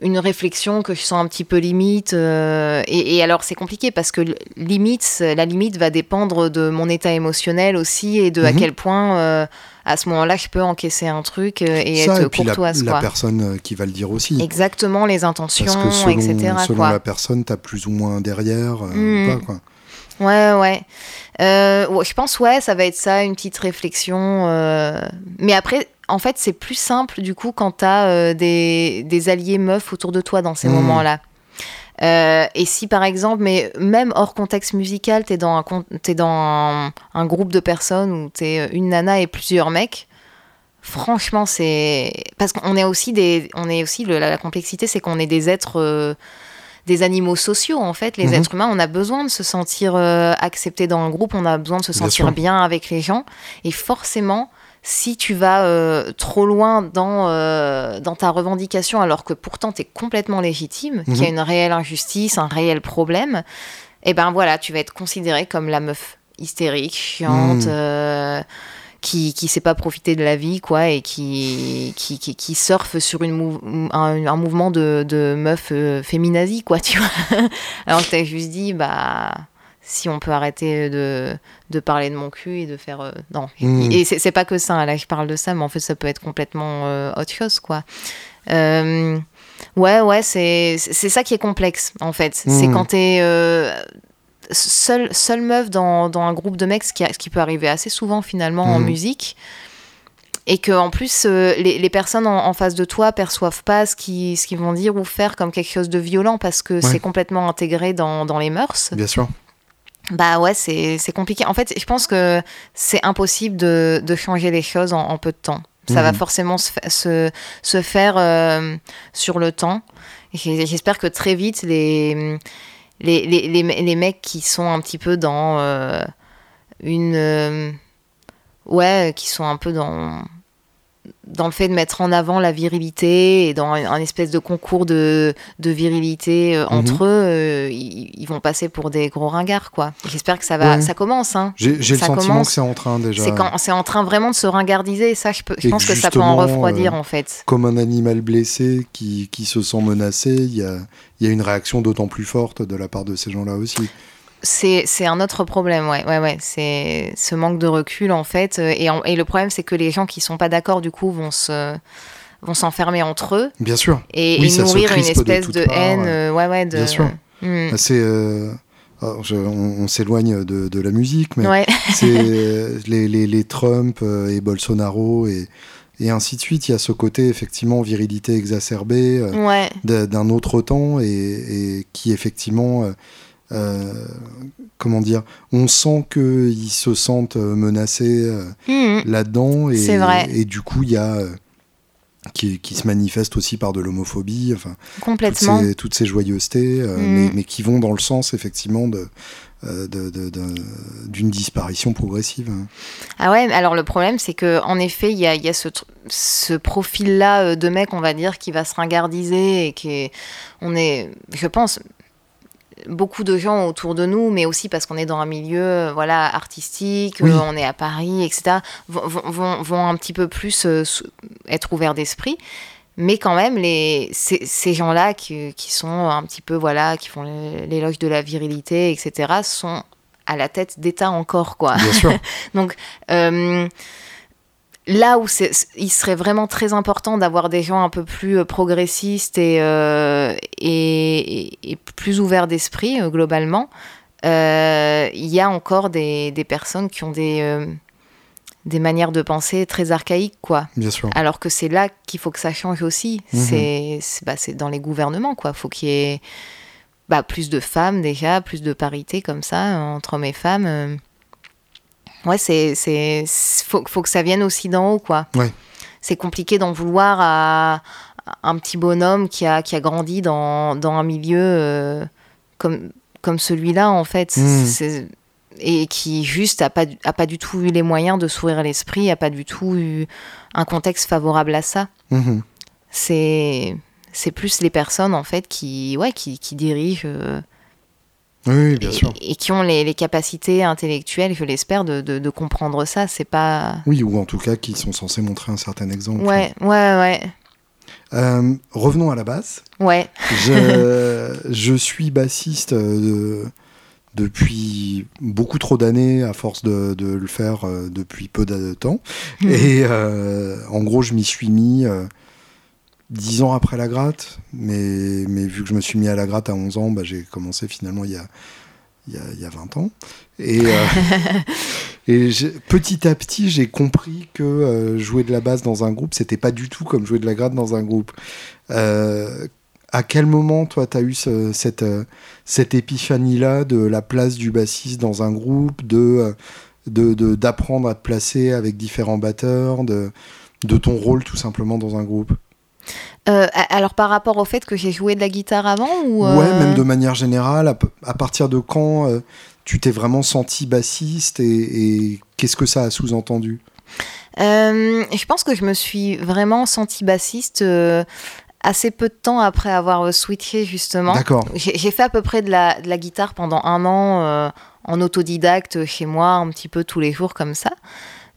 une réflexion que je sens un petit peu limite. Euh, et, alors, c'est compliqué parce que limite, la limite va dépendre de mon état émotionnel aussi et de à mm-hmm. quel point, à ce moment-là, je peux encaisser un truc et être et courtoise. La, la personne qui va le dire aussi. Exactement, les intentions, etc. Selon la personne, tu as plus ou moins derrière. Mm. pas, quoi. Ouais, ouais. Euh, je pense, ouais, ça va être ça, une petite réflexion. Euh. Mais après, en fait, c'est plus simple, du coup, quand tu as euh, des, des, alliés meufs autour de toi dans ces mmh. moments-là. et si par exemple, mais même hors contexte musical, t'es dans, un, es dans un, groupe de personnes où t'es une nana et plusieurs mecs, franchement, c'est. Parce qu'on est aussi des. On est aussi. la, la, complexité, c'est qu'on est des êtres des animaux sociaux en fait. Les mhm. êtres humains, on a besoin de se sentir euh, accepté dans un groupe, on a besoin de se sentir bien, avec les gens. Et forcément, si tu vas euh, trop loin dans, euh, dans ta revendication, alors que pourtant tu es complètement légitime, qu'il y a mhm. une réelle injustice, un réel problème, et eh ben voilà, tu vas être considéré comme la meuf hystérique, chiante. Mhm qui qui sait pas profiter de la vie quoi et qui qui, qui, qui surfe sur une un, mouvement de, de meufs euh, féminazie quoi tu vois alors que t'as juste dit bah si on peut arrêter de, de parler de mon cul et de faire euh, non hmm. et c'est pas que ça là je parle de ça mais en fait ça peut être complètement euh, autre chose quoi ouais ouais c'est ça qui est complexe en fait c'est hmm. quand t'es seule, seule meuf dans, dans, un groupe de mecs, ce qui, ce qui peut arriver assez souvent finalement en mhm. musique. Et que en plus, euh, les, les, personnes en, face de toi perçoivent pas ce qu'ils vont dire ou faire comme quelque chose de violent parce que c'est complètement intégré dans, dans, les mœurs. Bien sûr. Bah ouais, c'est compliqué. En fait, je pense que c'est impossible de, de, changer les choses en, peu de temps. Ça va mhm. forcément se, se, se faire euh, sur le temps. J'espère que très vite, les les, les, les, les, mecs qui sont un petit peu dans euh, une. Euh, ouais, qui sont un peu dans dans le fait de mettre en avant la virilité et dans un, espèce de concours de, de virilité euh, entre mhm. eux, euh, ils, vont passer pour des gros ringards, quoi. J'espère que ça va, ça commence. Hein. J'ai le sentiment que c'est en train déjà. C'est en train vraiment de se ringardiser. Ça, je, je pense que, ça peut en refroidir euh, en fait. Comme un animal blessé qui, qui se sent menacé, il y a, y a une réaction d'autant plus forte de la part de ces gens-là aussi c'est un autre problème, ouais, ouais, ouais. C'est ce manque de recul en fait, euh, et, et le problème c'est que les gens qui sont pas d'accord du coup vont se vont s'enfermer entre eux. Bien sûr. Et, nourrir une espèce de, haine, euh, ouais. ouais, de... Bien sûr. Hmm. C'est euh, oh, on, s'éloigne de, de, la musique, mais c'est les, les, les, Trump et Bolsonaro et, et ainsi de suite. Il y a ce côté effectivement virilité exacerbée d'un autre temps et, et qui effectivement euh, comment dire, on sent qu'ils se sentent euh, menacés euh, mmh. là-dedans et, et, du coup il y a qui, qui, se manifeste aussi par de l'homophobie, enfin complètement toutes ces, toutes ces joyeusetés, mmh. mais, mais, qui vont dans le sens effectivement de d'une disparition progressive. Ah ouais, alors le problème c'est que en effet il y a, y a, ce, ce profil-là de mec, on va dire, qui va se ringardiser et qui on est, je pense, beaucoup de gens autour de nous, mais aussi parce qu'on est dans un milieu euh, voilà artistique, euh, on est à Paris, etc., vont, vont, un petit peu plus euh, être ouverts d'esprit. Mais quand même, les, ces, gens-là qui, qui, sont un petit peu, voilà, qui font l'éloge de la virilité, etc., sont à la tête d'État encore, quoi. Bien sûr. Donc, là où il serait vraiment très important d'avoir des gens un peu plus progressistes et, et, et, plus ouverts d'esprit, globalement, il y a encore des, des, personnes qui ont des des manières de penser très archaïques, quoi. Bien sûr. Alors que c'est là qu'il faut que ça change aussi. Mhm. C'est bah, dans les gouvernements, quoi. Faut qu'il y ait bah, plus de femmes déjà, plus de parité comme ça entre hommes et femmes. Ouais, c'est c'est faut, faut que ça vienne aussi d'en haut, quoi. Ouais. C'est compliqué d'en vouloir à, un petit bonhomme qui a qui a grandi dans, dans un milieu euh, comme comme celui-là en fait. C'est et qui juste a pas, a pas du tout eu les moyens de s'ouvrir l'esprit, a pas du tout eu un contexte favorable à ça. Mhm. C'est c'est plus les personnes en fait qui ouais qui, qui dirigent euh, oui, bien et, sûr. et, qui ont les, les, capacités intellectuelles, je l'espère, de, de, de, comprendre ça. C'est pas. Oui, ou en tout cas qui sont censés montrer un certain exemple. Ouais, ouais, ouais. Euh, revenons à la basse. Ouais. Je, je suis bassiste de depuis beaucoup trop d'années à force de, le faire euh, depuis peu de temps. Mmh. Et euh, en gros, je m'y suis mis euh, dix ans après la gratte. Mais, mais vu que je me suis mis à la gratte à 11 ans, bah, j'ai commencé finalement il y a, il y a, il y a 20 ans. Et, et petit à petit, j'ai compris que jouer de la basse dans un groupe, c'était pas du tout comme jouer de la gratte dans un groupe à quel moment, toi, tu as eu cette, euh, cette épiphanie-là de la place du bassiste dans un groupe, de d'apprendre de, à te placer avec différents batteurs, de, de ton rôle tout simplement dans un groupe? Euh, alors par rapport au fait que j'ai joué de la guitare avant ou Ouais, euh, même de manière générale, à, partir de quand tu t'es vraiment senti bassiste et, et qu'est-ce que ça a sous-entendu? Je pense que je me suis vraiment senti bassiste assez peu de temps après avoir euh, switché justement. D'accord. J'ai fait à peu près de la, de la guitare pendant un an euh, en autodidacte chez moi, un petit peu tous les jours comme ça.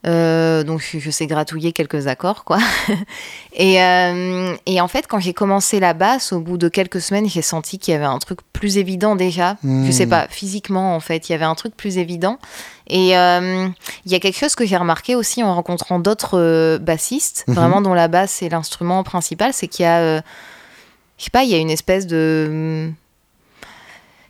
Euh, donc je, sais gratouiller quelques accords quoi. et, et, en fait quand j'ai commencé la basse, au bout de quelques semaines, j'ai senti qu'il y avait un truc plus évident déjà. Je sais hmm. pas, physiquement en fait, il y avait un truc plus évident. Et euh, il y a quelque chose que j'ai remarqué aussi en rencontrant d'autres euh, bassistes, mhm. vraiment dont la basse est l'instrument principal, c'est qu'il y a, euh, je sais pas, il y a une espèce de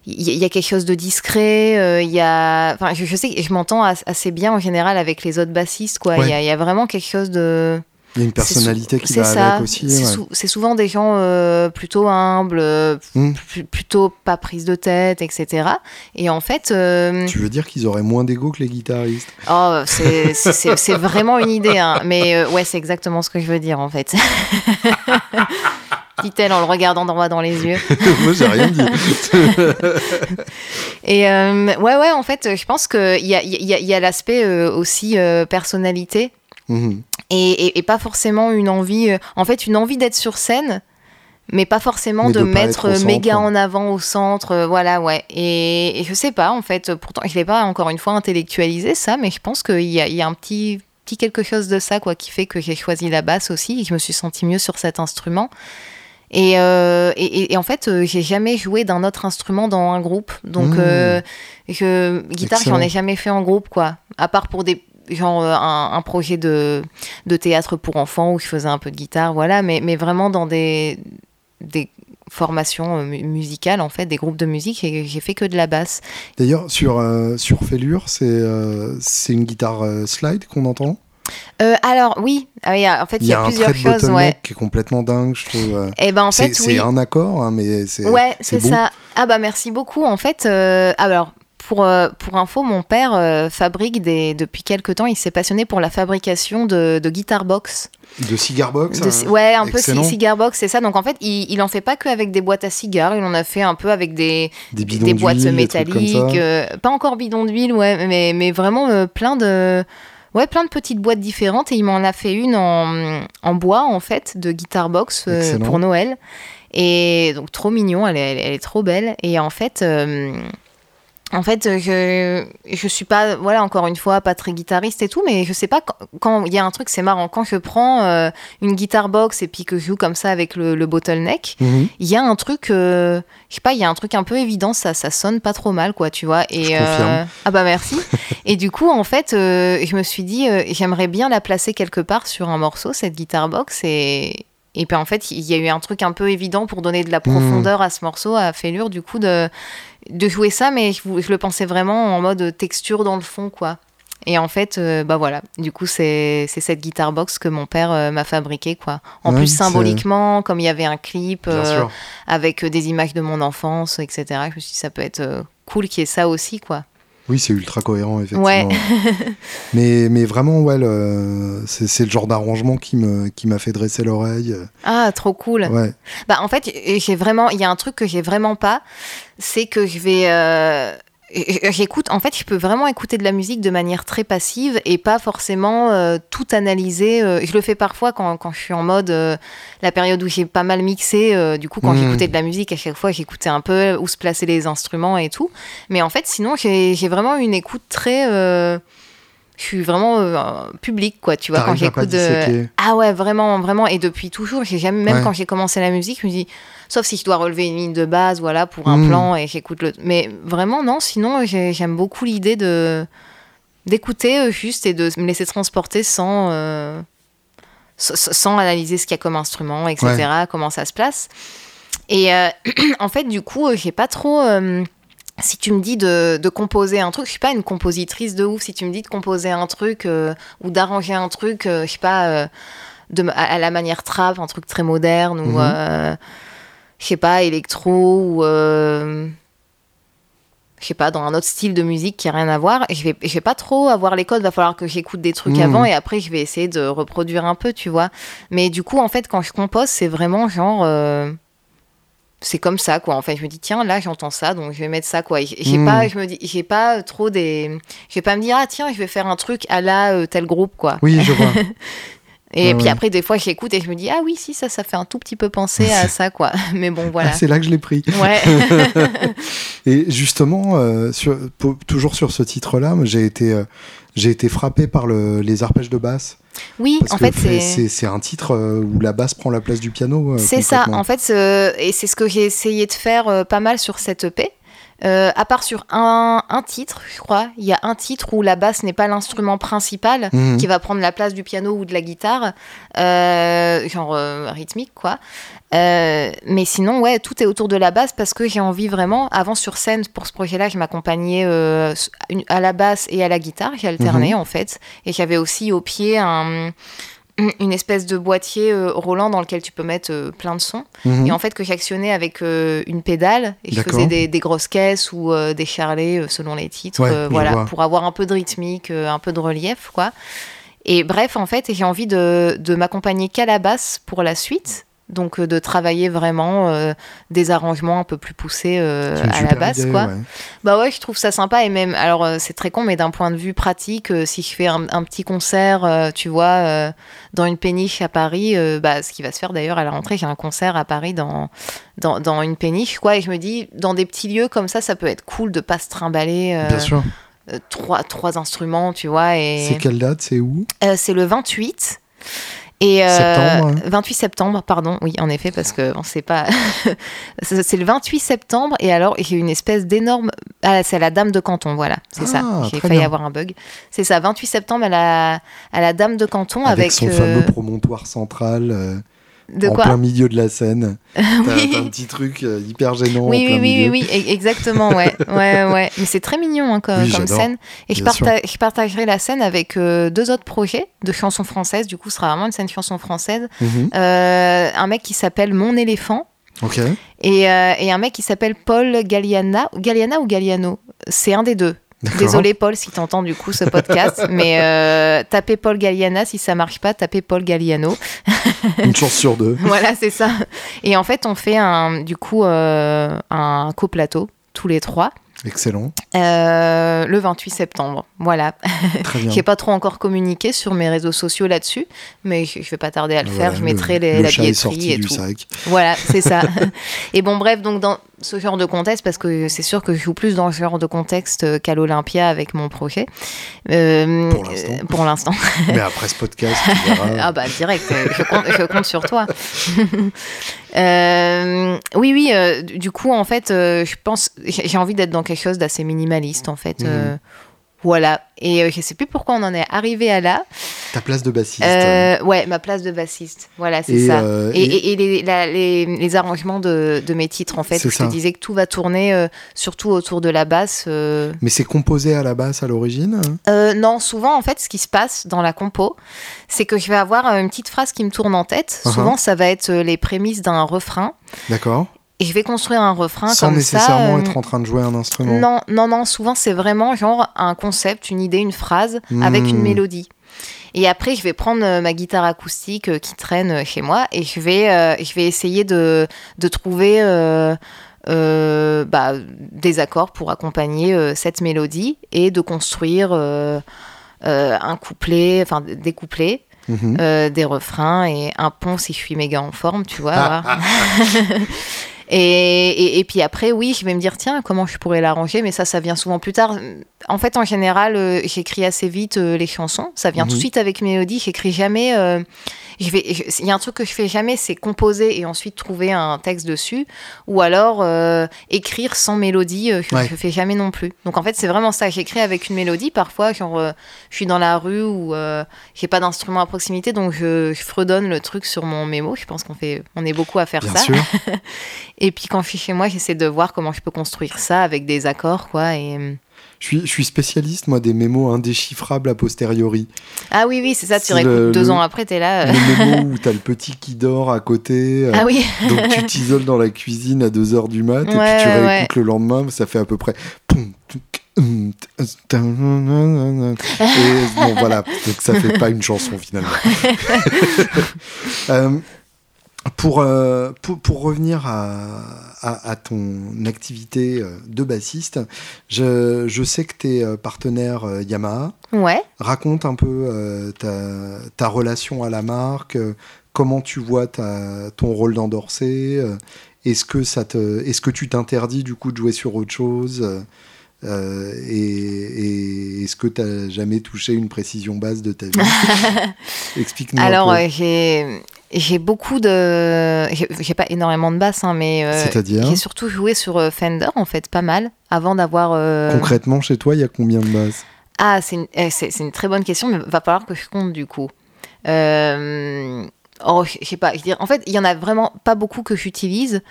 il y, a quelque chose de discret, il y a, enfin, je, sais, je m'entends assez bien en général avec les autres bassistes, quoi. Il y, y, a vraiment quelque chose de, il y a une personnalité qui va ça. avec aussi. C'est souvent des gens euh, plutôt humbles, euh, hmm. plutôt pas prise de tête, etc. Et en fait. Euh, tu veux dire qu'ils auraient moins d'ego que les guitaristes? Oh, c'est vraiment une idée. Hein. Mais ouais, c'est exactement ce que je veux dire en fait. dit-elle en le regardant droit dans les yeux. Moi, j'ai rien dit. et ouais, ouais, en fait, je pense qu'il y a, y y a l'aspect aussi personnalité. Mhm et, pas forcément une envie, euh, en fait, une envie d'être sur scène, mais pas forcément de, mettre méga en avant au centre, euh, voilà, ouais. Et, je sais pas, en fait, pourtant, je l'ai pas encore une fois intellectualisé ça, mais je pense qu'il y, y a, un petit, petit quelque chose de ça, quoi, qui fait que j'ai choisi la basse aussi et que je me suis sentie mieux sur cet instrument. Et, euh, et, en fait, j'ai jamais joué d'un autre instrument dans un groupe. Donc, mmh. je, guitare, j'en ai jamais fait en groupe, quoi. À part pour des genre euh, un, projet de, de, théâtre pour enfants où je faisais un peu de guitare, voilà, mais, mais vraiment dans des, des formations euh, musicales, en fait, des groupes de musique, et j'ai fait que de la basse. D'ailleurs, sur, euh, sur Fêlure, c'est c'est une guitare slide qu'on entend? Alors oui, ah en fait il y, a, plusieurs choses, ouais. qui est complètement dingue, je trouve. Et eh ben en fait c'est un accord, hein, mais c'est ouais c'est ça. Ah bah merci beaucoup. En fait, alors pour, euh, pour info, mon père euh, fabrique des, depuis quelques temps, il s'est passionné pour la fabrication de, de guitar box. De cigar box hein. Ouais, un peu cigar box, c'est ça. Donc en fait, il, il en fait pas que avec des boîtes à cigares, il en a fait un peu avec des, des, boîtes métalliques. Euh, pas encore bidon d'huile, ouais, mais, mais vraiment plein de. Ouais, plein de petites boîtes différentes et il m'en a fait une en, en, bois en fait de guitar box pour Noël. Et donc trop mignon, elle est, elle, est trop belle. Et en fait, en fait, je, je suis pas, voilà, encore une fois, pas très guitariste et tout, mais je sais pas, quand il y a un truc, c'est marrant, quand je prends euh, une guitare box et puis que je joue comme ça avec le, bottleneck, mhm. il y a un truc, euh, je sais pas, il y a un truc un peu évident, ça, ça sonne pas trop mal, quoi, tu vois. Et, euh, ah bah merci. et du coup, en fait, je me suis dit, j'aimerais bien la placer quelque part sur un morceau, cette guitare box, et, et puis en fait, il y a eu un truc un peu évident pour donner de la profondeur à ce morceau, à Félure, du coup, de de jouer ça, mais je, le pensais vraiment en mode texture dans le fond, quoi. Et en fait, euh, bah voilà, du coup, c'est cette guitare box que mon père euh, m'a fabriquée, quoi. En plus, symboliquement, comme il y avait un clip euh, avec des images de mon enfance, etc., je me suis dit, ça peut être cool qu'il y ait ça aussi, quoi. Oui, c'est ultra cohérent, effectivement. Ouais. mais, mais vraiment, ouais, c'est le genre d'arrangement qui m'a qui fait dresser l'oreille. Ah, trop cool. Ouais. Bah, en fait, j'ai vraiment, il y a un truc que j'ai vraiment pas, c'est que je vais. Euh, j'écoute, en fait, je peux vraiment écouter de la musique de manière très passive et pas forcément euh, tout analyser. Euh, je le fais parfois quand, quand je suis en mode la période où j'ai pas mal mixé. du coup, quand hmm. j'écoutais de la musique, à chaque fois, j'écoutais un peu où se placer les instruments et tout. Mais en fait, sinon, j'ai vraiment une écoute très je suis vraiment public quoi tu vois quand j'écoute ah ouais vraiment vraiment et depuis toujours j'ai jamais même quand j'ai commencé la musique je me dis Sauf si je dois relever une ligne de base, voilà, pour un hmm. plan et j'écoute le. Mais vraiment, non, sinon, j'aime beaucoup l'idée de d'écouter euh, juste et de me laisser transporter sans, euh, sans analyser ce qu'il y a comme instrument, etc., comment ça se place. Et euh, en fait, du coup, j'ai pas trop. si tu me dis de, de, composer un truc, je suis pas une compositrice de ouf. Si tu me dis de composer un truc ou d'arranger un truc, je sais pas, de, à, la manière trap, un truc très moderne ou. Mhm je sais pas, électro ou euh, je sais pas, dans un autre style de musique qui a rien à voir. Je vais, je vais pas trop avoir les codes, va falloir que j'écoute des trucs mmh. avant et après je vais essayer de reproduire un peu, tu vois. Mais du coup, en fait, quand je compose, c'est vraiment genre. Euh, c'est comme ça, quoi. En fait, je me dis, tiens, là, j'entends ça, donc je vais mettre ça, quoi. J'ai mmh. pas, je me dis, j'ai pas trop des. Je vais pas me dire, ah, tiens, je vais faire un truc à la euh, tel groupe, quoi. Oui, je vois. Et puis après, des fois, j'écoute et je me dis, ah oui, si, ça, ça fait un tout petit peu penser à ça, quoi. Mais bon, voilà. Ah, c'est là que je l'ai pris. Ouais. et justement, euh, sur, toujours sur ce titre-là, j'ai été, euh, j'ai été frappé par le, les arpèges de basse. Oui, en fait, c'est... c'est un titre euh, où la basse prend la place du piano. c'est ça, en fait, et c'est ce que j'ai essayé de faire pas mal sur cette EP. Euh, à part sur un, titre, je crois, il y a un titre où la basse n'est pas l'instrument principal mhm. qui va prendre la place du piano ou de la guitare, euh, genre euh, rythmique quoi. mais sinon, ouais, tout est autour de la basse parce que j'ai envie vraiment. Avant sur scène pour ce projet-là, je m'accompagnais à la basse et à la guitare, j'ai alterné mhm. en fait, et j'avais aussi au pied un une espèce de boîtier euh, roulant dans lequel tu peux mettre euh, plein de sons. Mhm. Et en fait, que j'actionnais avec euh, une pédale et je faisais des, grosses caisses ou des charlets selon les titres, voilà, pour avoir un peu de rythmique, un peu de relief, quoi. Et bref, en fait, j'ai envie de, de m'accompagner qu'à la basse pour la suite donc euh, de travailler vraiment euh, des arrangements un peu plus poussés euh, à la base quoi. bah ouais je trouve ça sympa et même alors c'est très con mais d'un point de vue pratique si je fais un, petit concert tu vois dans une péniche à Paris bah ce qui va se faire d'ailleurs à la rentrée j'ai un concert à Paris dans, dans, une péniche quoi et je me dis dans des petits lieux comme ça ça peut être cool de pas se trimballer Bien sûr. trois, trois instruments tu vois et c'est quelle date? C'est où? C'est le 28 et euh, 28 septembre, pardon, oui, en effet, parce que on sait pas. c'est le 28 septembre, et alors il y a une espèce d'énorme. Ah, c'est la Dame de Canton, voilà, c'est ça. Ah, J'ai failli avoir un bug. C'est ça, 28 septembre à la, à la Dame de Canton avec. avec son euh, fameux promontoire central. De en plein milieu de la scène. T'as un petit truc euh, hyper gênant. Oui, oui, oui, oui, exactement, ouais. ouais, ouais. Mais c'est très mignon hein, comme, scène. Et je, je, partagerai la scène avec euh, deux autres projets de chansons françaises. Du coup, ce sera vraiment une scène chanson française. Euh, un mec qui s'appelle Mon éléphant. Ok. Et, et, un mec qui s'appelle Paul Galliana. Galliana ou Galliano C'est un des deux. Désolé Paul si t'entends du coup ce podcast, mais euh, tapez Paul Galliana si ça marche pas, tapez Paul Galliano. Une chance sur deux. voilà, c'est ça. Et en fait, on fait un, du coup euh, un coplateau tous les trois. Excellent. Euh, le 28 septembre, voilà. Très bien. J'ai pas trop encore communiqué sur mes réseaux sociaux là-dessus, mais je, vais pas tarder à le faire. Je mettrai les, la billetterie et tout. Sac. Voilà, c'est ça. et bon, bref, donc dans, ce genre de contexte parce que c'est sûr que je joue plus dans ce genre de contexte qu'à l'Olympia avec mon projet. Euh, pour l'instant. Mais après ce podcast, tu verras. ah bah direct, je compte, je compte sur toi. Euh, oui, oui. Euh, du coup, en fait, je pense, j'ai envie d'être dans quelque chose d'assez minimaliste, en fait. Mhm. Voilà. Et euh, je sais plus pourquoi on en est arrivé à là. Ta place de bassiste. Euh, ouais, ma place de bassiste. Voilà, c'est ça. Euh, et, et, les, les, arrangements de, de, mes titres, en fait. Je te disais que tout va tourner surtout autour de la basse. Mais c'est composé à la basse à l'origine Non, souvent, en fait, ce qui se passe dans la compo, c'est que je vais avoir une petite phrase qui me tourne en tête. Uh-huh. Souvent, ça va être les prémices d'un refrain. D'accord et je vais construire un refrain Sans comme ça. Nécessairement euh, être en train de jouer un instrument. Non, non, non. Souvent, c'est vraiment genre un concept, une idée, une phrase avec une hmm. mélodie. Et après, je vais prendre euh, ma guitare acoustique euh, qui traîne chez moi et je vais, je vais essayer de, de trouver bah, des accords pour accompagner cette mélodie et de construire un couplet, enfin des couplets. Mhm. des refrains et un pont si je suis méga en forme, tu vois. Et, et, puis après, oui, je vais me dire, tiens, comment je pourrais l'arranger? Mais ça, ça vient souvent plus tard. En fait, en général, euh, j'écris assez vite euh, les chansons. Ça vient tout de mhm. suite avec mélodie. J'écris jamais. Euh, il y a un truc que je fais jamais, c'est composer et ensuite trouver un texte dessus, ou alors écrire sans mélodie. Je, ne fais jamais non plus. Donc en fait, c'est vraiment ça. J'écris avec une mélodie. Parfois, genre, je suis dans la rue ou j'ai pas d'instrument à proximité, donc je, fredonne le truc sur mon mémo. Je pense qu'on fait, on est beaucoup à faire ça. et puis quand je suis chez moi, j'essaie de voir comment je peux construire ça avec des accords, quoi. Et je suis, spécialiste, moi, des mémos indéchiffrables a posteriori. Ah oui, oui, c'est ça, tu réécoutes deux ans après, t'es là. Euh. Le mémo où t'as le petit qui dort à côté. Euh, ah oui. donc tu t'isoles dans la cuisine à 2h du mat, et puis tu réécoutes le lendemain, ça fait à peu près. Et bon, voilà, donc ça fait pas une chanson finalement. euh, pour, euh, pour, pour, revenir à, à, ton activité euh, de bassiste, je, je sais que tu es euh, partenaire Yamaha. Ouais. Raconte un peu ta, ta, relation à la marque, comment tu vois ta, ton rôle d'endorsé. est-ce que, ça te, est-ce que tu t'interdis du coup de jouer sur autre chose et, et est-ce que tu n'as jamais touché une précision basse de ta vie? Explique-nous. Alors, un peu. J'ai beaucoup de. J'ai pas énormément de basses, hein, mais. Euh, J'ai surtout joué sur euh, Fender, en fait, pas mal, avant d'avoir. Euh, Concrètement, chez toi, il y a combien de basses? Ah, c'est une, eh, une, très bonne question, mais va falloir que je compte du coup. Oh, je sais pas. En fait, il y en a vraiment pas beaucoup que j'utilise.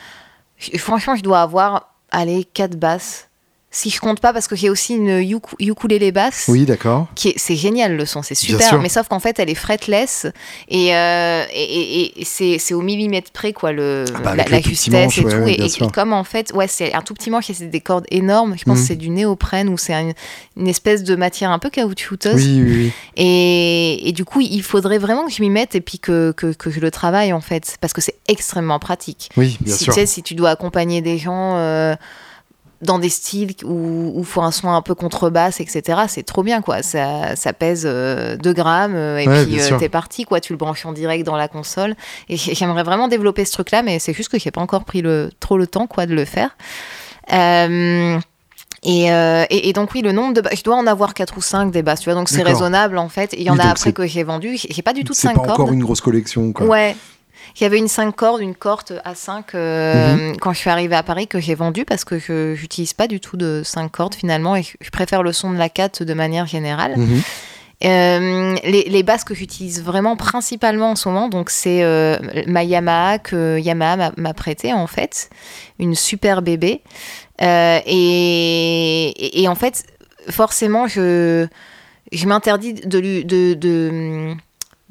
Franchement, je dois avoir, allez, 4 basses si je compte pas parce que j'ai aussi une ukulélé basse. Oui, d'accord. C'est génial le son, c'est super. Mais sauf qu'en fait, elle est fretless et, euh, et, et, c'est au millimètre près quoi le ah bah, la, justesse et tout. et, comme en fait, ouais, c'est un tout petit manche et c'est des cordes énormes. Je pense mhm. que c'est du néoprène ou c'est une, espèce de matière un peu caoutchouteuse. Oui, oui, oui. Et, du coup, il faudrait vraiment que je m'y mette et puis que, que, que, je le travaille en fait parce que c'est extrêmement pratique. Oui, bien si, sûr. Tu sais, si tu dois accompagner des gens. Euh, dans des styles où il faut un son un peu contrebasse, etc. C'est trop bien, quoi. Ça, ça pèse 2 euh, grammes euh, et puis euh, t'es parti, quoi. Tu le branches en direct dans la console. Et j'aimerais vraiment développer ce truc-là, mais c'est juste que j'ai pas encore pris le, trop le temps, quoi, de le faire. Et, et, donc oui, le nombre de je dois en avoir 4 ou 5 des basses, tu vois, donc c'est raisonnable en fait. Il y en a après que j'ai vendu, j'ai pas du tout de 5 cordes. C'est pas encore une grosse collection, quoi. Ouais, il y avait une 5 cordes, une corde à 5 euh, mhm. quand je suis arrivée à Paris que j'ai vendue parce que je n'utilise pas du tout de 5 cordes finalement et je préfère le son de la 4 de manière générale. Mhm. Euh, les, les, basses que j'utilise vraiment principalement en ce moment, donc c'est euh, ma Yamaha que Yamaha m'a prêté en fait, une super bébé. et, et, en fait, forcément, je, je m'interdis de, de, de de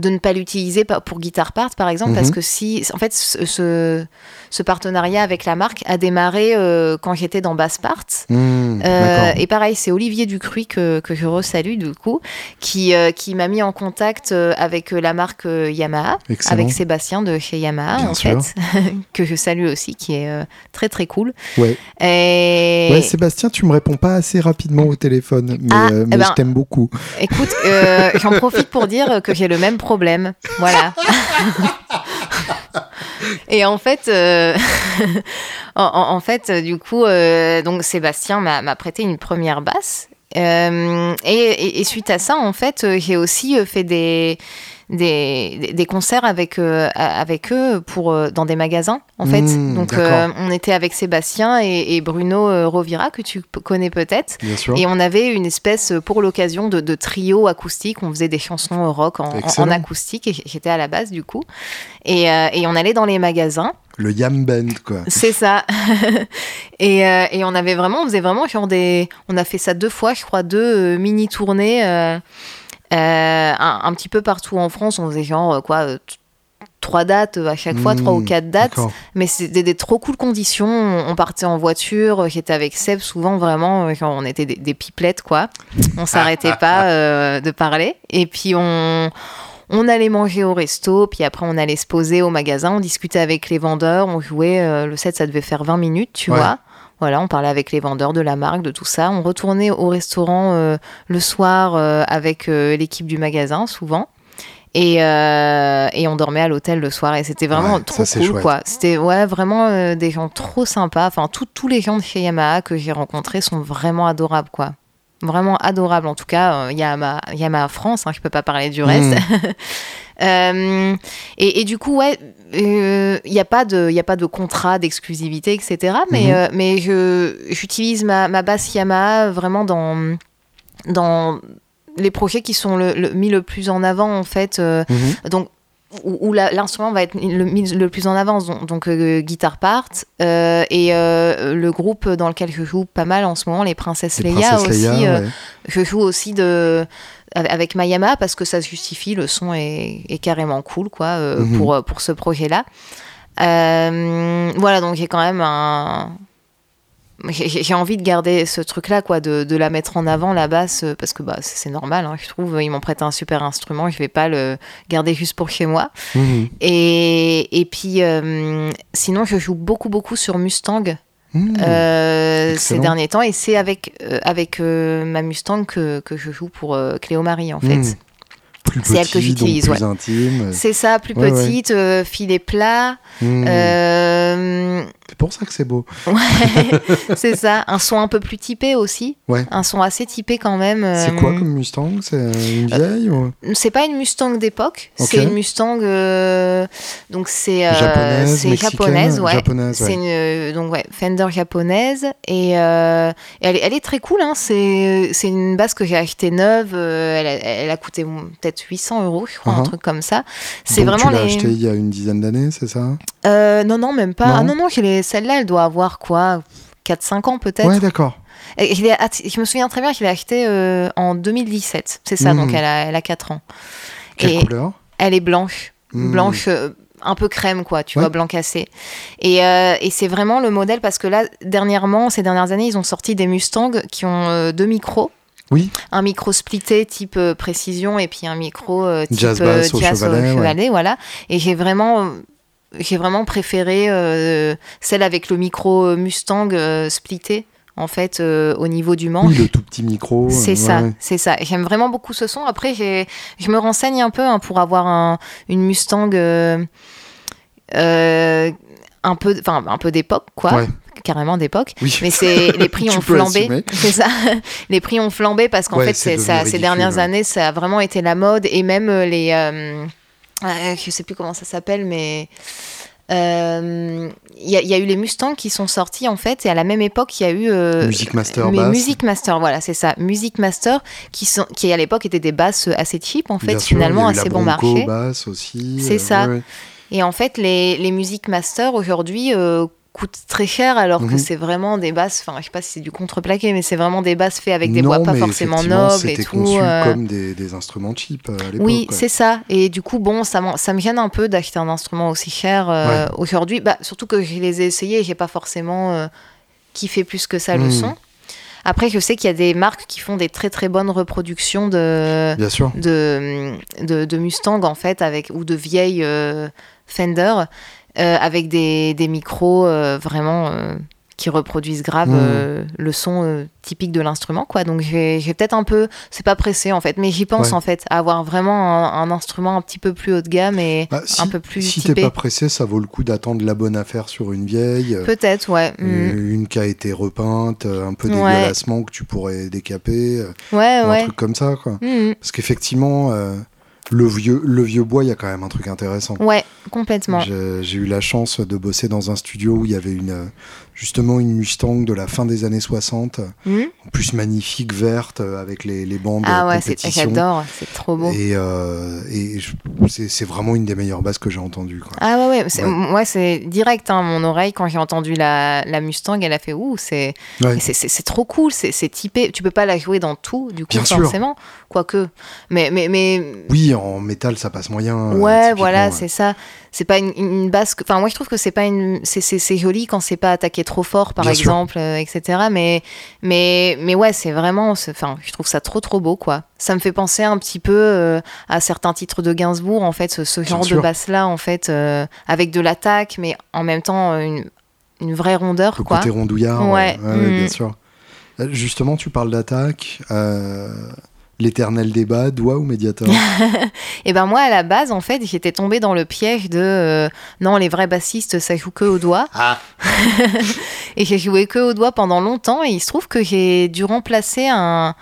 ne pas l'utiliser pour Guitar Part, par exemple, parce mhm. que si, en fait, ce, ce partenariat avec la marque a démarré euh, quand j'étais dans Bass Part. Mmh, euh, et pareil, c'est Olivier Ducruy que, que je resalue du coup, qui, euh, qui m'a mis en contact avec la marque Yamaha, avec Sébastien de chez Yamaha en fait, que je salue aussi, qui est très très cool. Ouais. Et... ouais. Sébastien, tu me réponds pas assez rapidement au téléphone, mais, ah, mais eh ben, je t'aime beaucoup. Écoute, j'en profite pour dire que j'ai le même problème. Voilà. et en fait, euh, en, fait, du coup, euh, donc Sébastien m'a prêté une première basse. Euh, et, suite à ça, en fait, j'ai aussi fait des, des, des concerts avec, euh, avec eux pour, euh, dans des magasins, en fait. Hmm, Donc, euh, on était avec Sébastien et, Bruno Rovira, que tu connais peut-être. Et on avait une espèce, pour l'occasion, de, de, trio acoustique. On faisait des chansons rock en, en, acoustique, et j'étais à la base, du coup. Et, et on allait dans les magasins le Yam Band, quoi. C'est ça. et, et, on avait vraiment, on faisait vraiment genre des. On a fait ça deux fois, je crois, deux mini tournées. Euh, un, petit peu partout en France, on faisait genre euh, quoi euh, trois dates à chaque fois, trois ou hmm, quatre dates, mais c'était des, trop cool conditions. On partait en voiture, j'étais avec Seb souvent vraiment, on était des, pipelettes quoi. On s'arrêtait pas de parler. Et puis on, on allait manger au resto, puis après on allait se poser au magasin, on discutait avec les vendeurs, on jouait, le set ça devait faire 20 minutes, tu vois. Voilà, on parlait avec les vendeurs de la marque, de tout ça. On retournait au restaurant euh, le soir euh, avec euh, l'équipe du magasin, souvent. Et, et, on dormait à l'hôtel le soir et c'était vraiment trop cool quoi c'était ouais vraiment des gens trop sympas enfin tous les gens de chez Yamaha que j'ai rencontrés sont vraiment adorables quoi vraiment adorables en tout cas Yamaha, Yamaha France hein, je peux pas parler du reste mmh. et, et, du coup ouais il euh, n'y a, pas de, y a pas de contrat d'exclusivité, etc. Mais, mhm. euh, mais j'utilise ma, ma basse Yamaha vraiment dans, dans les projets qui sont le, mis le plus en avant, en fait. Euh, mhm. Donc, où, l'instrument va être le, plus en avance, donc, Guitar Part, et le groupe dans lequel je joue pas mal en ce moment, les Princesses Leia aussi. Je joue aussi de avec Mayama parce que ça se justifie, le son est, carrément cool quoi euh, mhm. pour, pour ce projet-là. Euh, voilà, donc j'ai quand même un. J'ai envie de garder ce truc-là, quoi, de, de, la mettre en avant, la basse, parce que bah, c'est normal, hein, je trouve. Ils m'ont prêté un super instrument, je vais pas le garder juste pour chez moi. Mhm. Et, et, puis, euh, sinon, je joue beaucoup, beaucoup sur Mustang. Mmh. Euh, ces derniers temps. Et c'est avec, euh, avec euh, ma Mustang que, que, je joue pour Cléo Marie, en fait. Mmh. C'est elle que j'utilise. Intime. C'est ça, plus petite, filet plat. Mmh. C'est pour ça que c'est beau. Ouais, c'est ça. Un son un peu plus typé aussi. Ouais. Un son assez typé quand même. C'est quoi comme Mustang? C'est une vieille ou... C'est pas une Mustang d'époque. C'est une Mustang. donc c'est japonaise, c'est japonaise, ouais. Japonaise, C'est une donc ouais Fender japonaise et, elle, elle, est très cool. Hein. C'est une basse que j'ai achetée neuve. elle, a, elle, a, coûté peut-être 800 euros, je crois, un uh-huh. truc comme ça. C'est vraiment. Tu l'as acheté il y a une dizaine d'années, c'est ça? Non non même pas. Ah non non, je l'ai celle-là, elle doit avoir quoi 4-5 ans peut-être Ouais, d'accord. Je, me souviens très bien qu'il l'ai acheté euh, en 2017. C'est ça, donc hmm. elle a, elle a 4 ans. Quelle couleur? Elle est blanche. Hmm. Blanche. Euh, un peu crème, quoi, tu vois, blanc cassé. Et, euh, et c'est vraiment le modèle parce que là, dernièrement, ces dernières années, ils ont sorti des Mustangs qui ont deux micros. Oui. Un micro splitté type précision et puis un micro type jazz bass au chevalet, voilà. Et j'ai vraiment j'ai vraiment préféré euh, celle avec le micro euh, Mustang euh, splitté en fait au niveau du manche. Oui, le tout petit micro. C'est ça, c'est ça. J'aime vraiment beaucoup ce son. Après, je me renseigne un peu hein, pour avoir un, une Mustang un peu, enfin un peu d'époque, quoi. carrément d'époque. Mais c'est les prix ont flambé. C'est ça. les prix ont flambé parce qu'en fait, ça, ces dernières années, ça a vraiment été la mode et même les euh, je sais plus comment ça s'appelle, mais il euh, y, a eu les Mustangs qui sont sortis en fait, et à la même époque, il y a eu euh, Music Master, mais Music Master, voilà, c'est ça, Music Master, qui sont, qui à l'époque étaient des basses assez cheap en fait, finalement assez bon marché. aussi. C'est ça. Et en fait, les, les Music Master aujourd'hui coûte très cher alors que mhm. c'est vraiment des basses, enfin je sais pas si c'est du contreplaqué, mais c'est vraiment des basses faites avec des bois pas forcément nobles et tout. conçu euh. comme des, des, instruments cheap euh, à l'époque. Oui, c'est ça. Et du coup, bon, ça, ça me gêne un peu d'acheter un instrument aussi cher euh, aujourd'hui. Bah, surtout que je les ai essayés et j'ai pas forcément kiffé plus que ça le mhm. son. Après, je sais qu'il y a des marques qui font des très très bonnes reproductions de, de, de, de, Mustang en fait, avec, ou de vieilles Fender. Euh, avec des, des micros euh, vraiment euh, qui reproduisent grave mmh. le son typique de l'instrument, quoi. Donc j'ai peut-être un peu, c'est pas pressé en fait, mais j'y pense en fait, à avoir vraiment un, instrument un petit peu plus haut de gamme et bah, un peu plus. Si t'es pas pressé, ça vaut le coup d'attendre la bonne affaire sur une vieille. Peut-être, ouais. Une qui a été repeinte, un peu dégueulassement que tu pourrais décaper. Ouais, ouais. Un truc comme ça, quoi. Parce qu'effectivement le vieux, le vieux bois, il y a quand même un truc intéressant. Ouais, complètement. J'ai eu la chance de bosser dans un studio où il y avait une, justement une Mustang de la fin des années 60, hmm. en plus magnifique, verte, euh, avec les, les bandes Ah ouais, j'adore, c'est trop beau. Et, euh, et c'est vraiment une des meilleures basses que j'ai entendues. Ah ouais, ouais, moi c'est direct, hein, mon oreille, quand j'ai entendu la, la, Mustang, elle a fait ouh, c'est c'est trop cool, c'est typé, tu peux pas la jouer dans tout, du coup, Bien forcément, quoique. Mais, mais, mais... Oui, en métal, ça passe moyen. Euh, ouais, voilà, c'est ça c'est pas une, une basse. Enfin, moi, je trouve que c'est pas une. C'est joli quand c'est pas attaqué trop fort, par exemple, euh, etc. Mais, mais, mais ouais, c'est vraiment. Enfin, je trouve ça trop, trop beau, quoi. Ça me fait penser un petit peu euh, à certains titres de Gainsbourg, en fait, ce, genre de basse-là, en fait, euh, avec de l'attaque, mais en même temps, une, une vraie rondeur, Le quoi. côté rondouillard, ouais, bien mm. sûr. Justement, tu parles d'attaque l'éternel débat, doigt ou médiator? Et eh ben moi, à la base, en fait, j'étais tombée dans le piège de euh, non, les vrais bassistes, ça joue que au doigt. Ah. et j'ai joué que au doigt pendant longtemps. Et il se trouve que j'ai dû remplacer un,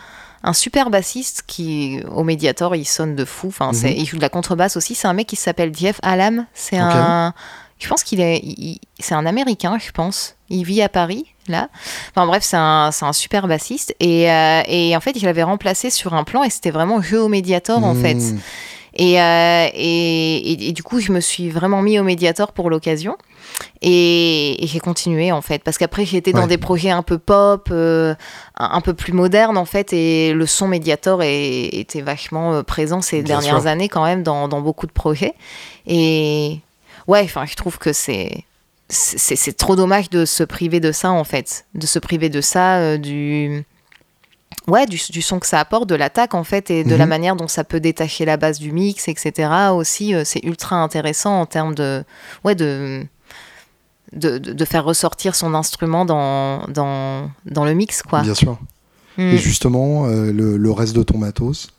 un super bassiste qui, au médiator, il sonne de fou. Enfin, mhm. il joue de la contrebasse aussi. C'est un mec qui s'appelle Jeff Alam. C'est un. Je pense qu'il est. C'est un américain, je pense. Il vit à Paris là. Enfin bref, c'est un, un, super bassiste. Et, euh, et, en fait, je l'avais remplacé sur un plan et c'était vraiment jeu au médiator en fait. Hmm. Euh, et, et, du coup, je me suis vraiment mis au médiator pour l'occasion. Et, j'ai continué en fait. Parce qu'après, j'étais dans des projets un peu pop, euh, un, peu plus modernes en fait. Et le son médiator était vachement présent ces dernières années quand même dans, dans beaucoup de projets. Et ouais, enfin, je trouve que c'est c'est trop dommage de se priver de ça en fait, de se priver de ça, euh, du ouais, du, son que ça apporte, de l'attaque en fait, et de la mhm. manière dont ça peut détacher la base du mix, etc. Aussi, euh, c'est ultra intéressant en termes de ouais de de, de faire ressortir son instrument dans, dans, dans le mix quoi. Bien sûr. Et justement, euh, le, le, reste de ton matos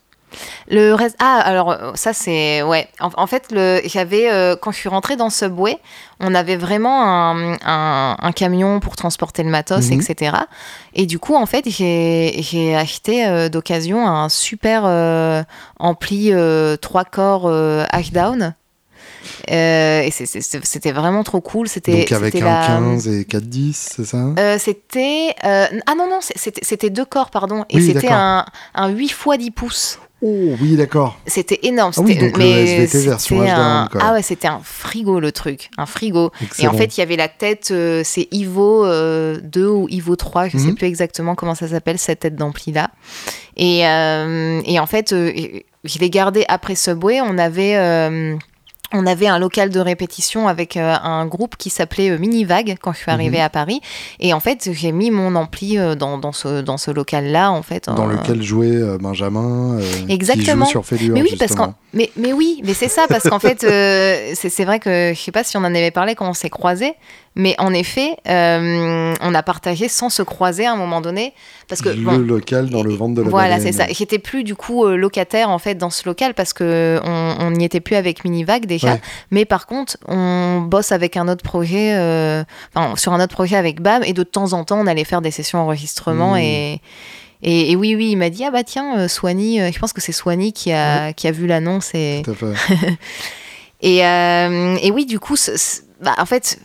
le reste, ah alors ça c'est ouais. En, fait, le j'avais euh, quand je suis rentrée dans Subway, on avait vraiment un, un, camion pour transporter le matos, mhm. etc. Et du coup, en fait, j'ai acheté euh, d'occasion un super euh, ampli 3 corps Ashdown. et c'était vraiment trop cool. C'était donc avec un 15 et 4-10, c'est ça? C'était ah non non c'était deux corps pardon et c'était un, un 8 x 10 pouces. Oh oui, d'accord. C'était énorme. Ah oui, donc mais SVT version un... Ah ouais, c'était un frigo le truc, un frigo. Et en fait, il y avait la tête, euh, c'est Ivo 2 euh, ou Ivo 3, je ne sais mhm. plus exactement comment ça s'appelle cette tête d'ampli là. Et, euh, et en fait, je l'ai gardé après Subway. On avait on avait un local de répétition avec euh, un groupe qui s'appelait euh, Mini Vague quand je suis arrivée mhm. à Paris. Et en fait, j'ai mis mon ampli euh, dans, dans, ce, dans ce local-là, en fait. Dans lequel jouait Benjamin. Exactement. Qui joue sur mais oui, parce mais, mais oui, mais c'est ça, parce qu'en fait, c'est vrai que je sais pas si on en avait parlé quand on s'est croisés, mais en effet, euh, on a partagé sans se croiser à un moment donné. Parce que, le local dans le ventre de la Voilà, c'est ça. J'étais plus du coup euh, locataire en fait dans ce local parce que on n'y était plus avec Minivac déjà. Mais par contre, on bosse avec un autre projet, euh, enfin, sur un autre projet avec BAM et de temps en temps, on allait faire des sessions enregistrement mmh. et. Et, oui, oui, il m'a dit ah bah tiens, Soigny, je pense que c'est Soigny qui a, qui a vu l'annonce et. et, et oui, du coup, bah, en fait,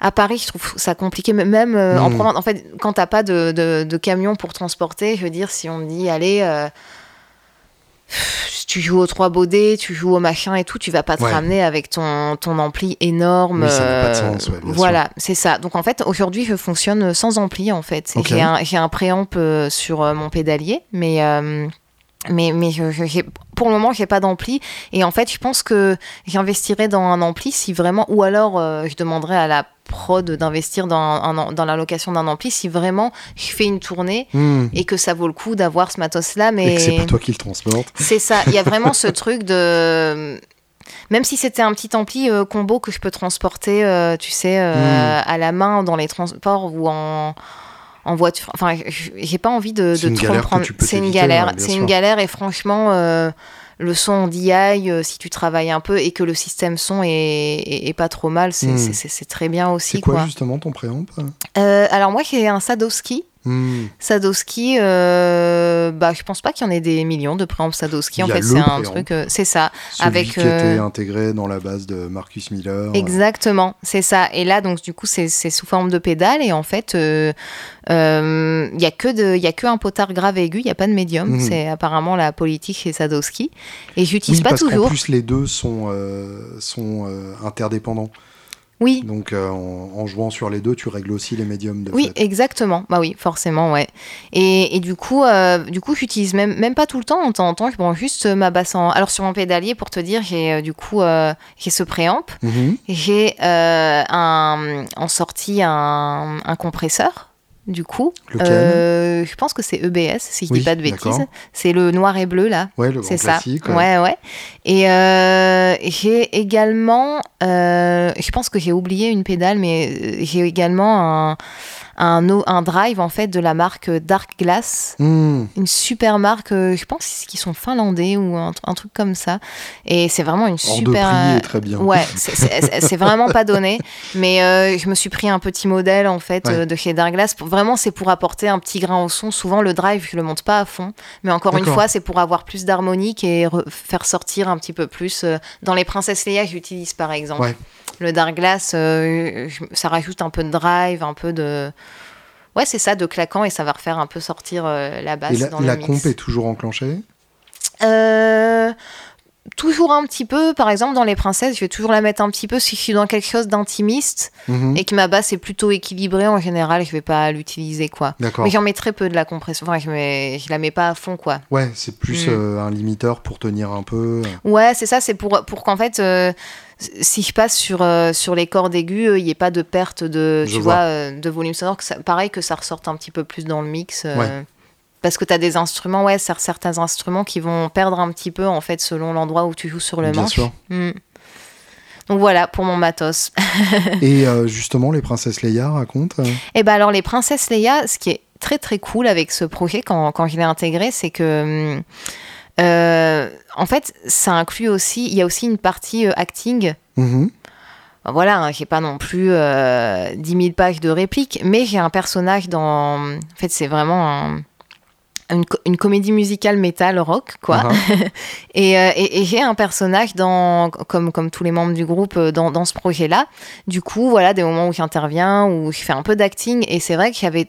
à Paris, je trouve ça compliqué, même euh, en hmm. En fait, quand t'as pas de, de, camion pour transporter, je veux dire, si on dit, allez, euh, tu joues aux trois baudets, tu joues au machin et tout, tu vas pas te ramener avec ton, ton ampli énorme. ça n'a pas de sens, euh, Voilà, c'est ça. Donc en fait, aujourd'hui, je fonctionne sans ampli, en fait. J'ai un, un préamp sur mon pédalier, mais mais, mais je, pour le moment, j'ai pas d'ampli. Et en fait, je pense que j'investirais dans un ampli si vraiment, ou alors je demanderais à la prod d'investir dans, dans la location d'un ampli si vraiment je fais une tournée hmm. et que ça vaut le coup d'avoir ce matos là mais et que c'est pas toi qui le transporte c'est ça il y a vraiment ce truc de Même si c'était un petit ampli combo que je peux transporter, tu sais, hmm. à la main dans les transports ou en en voiture. Enfin, j'ai pas envie de, de trop prendre. C'est une galère. c'est une galère et franchement, le son DI, euh, si tu travailles un peu et que le système son est, pas trop mal, c'est hmm. très bien aussi. C'est quoi, justement ton préamp euh, Alors moi j'ai un Sadowski. Hmm. Sadowski, euh, bah, je pense pas qu'il y en ait des millions de préamps Sadowski. En fait, c'est un truc, euh, c'est ça. Celui avec qui était intégré dans la base de Marcus Miller. Exactement, c'est ça. Et là, donc du coup, c'est sous forme de pédale et en fait, il y a que de, y a que un potard grave aigu, il y a pas de médium. Hmm. C'est apparemment la politique chez Sadowski. Et j'utilise pas parce toujours. En plus, les deux sont sont interdépendants. Oui. Donc euh, en, jouant sur les deux, tu règles aussi les médiums de Oui, exactement. Bah oui, forcément, ouais. Et, du coup, euh, du coup, j'utilise même, même pas tout le temps. En temps en temps, je prends juste ma basse en. Alors sur mon pédalier, pour te dire, j'ai euh, du coup j'ai ce préamp. Mhm. J'ai un en sortie un, un compresseur du coup. Euh, je pense que c'est EBS, si je dis pas de bêtises. C'est le noir et bleu, là. Ouais, le c'est ça. Ouais, ouais. Et euh, j'ai également, euh, je pense que j'ai oublié une pédale, mais j'ai également un un, un drive en fait de la marque Dark Glass, hmm. une super marque, euh, je pense qu'ils sont finlandais ou un, truc comme ça. Et c'est vraiment une super. Euh, très bien. Ouais, c'est vraiment pas donné. Mais euh, je me suis pris un petit modèle en fait de chez Dark Glass. Vraiment, c'est pour apporter un petit grain au son. Souvent, le drive, je le monte pas à fond. Mais encore une fois, c'est pour avoir plus d'harmonique et faire sortir un petit peu plus. Dans les Princesses Leia, j'utilise par exemple. Ouais. Le Dark Glass, euh, ça rajoute un peu de drive, un peu de. Ouais, c'est ça, de claquant, et ça va refaire un peu sortir euh, la basse. Et la, dans la comp est toujours enclenchée? Euh, toujours un petit peu, par exemple dans les princesses, je vais toujours la mettre un petit peu si je suis dans quelque chose d'intimiste mhm. et que ma basse est plutôt équilibrée en général, je vais pas l'utiliser quoi. Mais j'en mets très peu de la compression, enfin je, mets, je la mets pas à fond quoi. Ouais, c'est plus mm. un limiteur pour tenir un peu. Ouais, c'est ça, c'est pour, pour qu'en fait si je passe sur, euh, sur les cordes aiguës, il n'y ait pas de perte de, tu vois. Euh, de volume sonore. Que ça, pareil que ça ressorte un petit peu plus dans le mix. Euh, parce que tu as des instruments, ouais, certains instruments qui vont perdre un petit peu, en fait, selon l'endroit où tu joues sur le Bien manche. Sûr. Hmm. Donc voilà pour mon matos. Et justement, les princesses Leia racontent Eh ben alors, les princesses Leia, ce qui est très très cool avec ce projet quand, quand je l'ai intégré, c'est que. Hmm, euh, en fait, ça inclut aussi, il y a aussi une partie euh, acting. Mhm. Voilà, hein, j'ai pas non plus euh, 10 000 pages de répliques, mais j'ai un personnage dans. En fait, c'est vraiment une, comédie musicale métal rock, quoi. Uh-huh. Euh, et, j'ai un personnage dans, comme, comme tous les membres du groupe dans, dans ce projet-là. Du coup, voilà, des moments où j'interviens, où je fais un peu d'acting, et c'est vrai que j'avais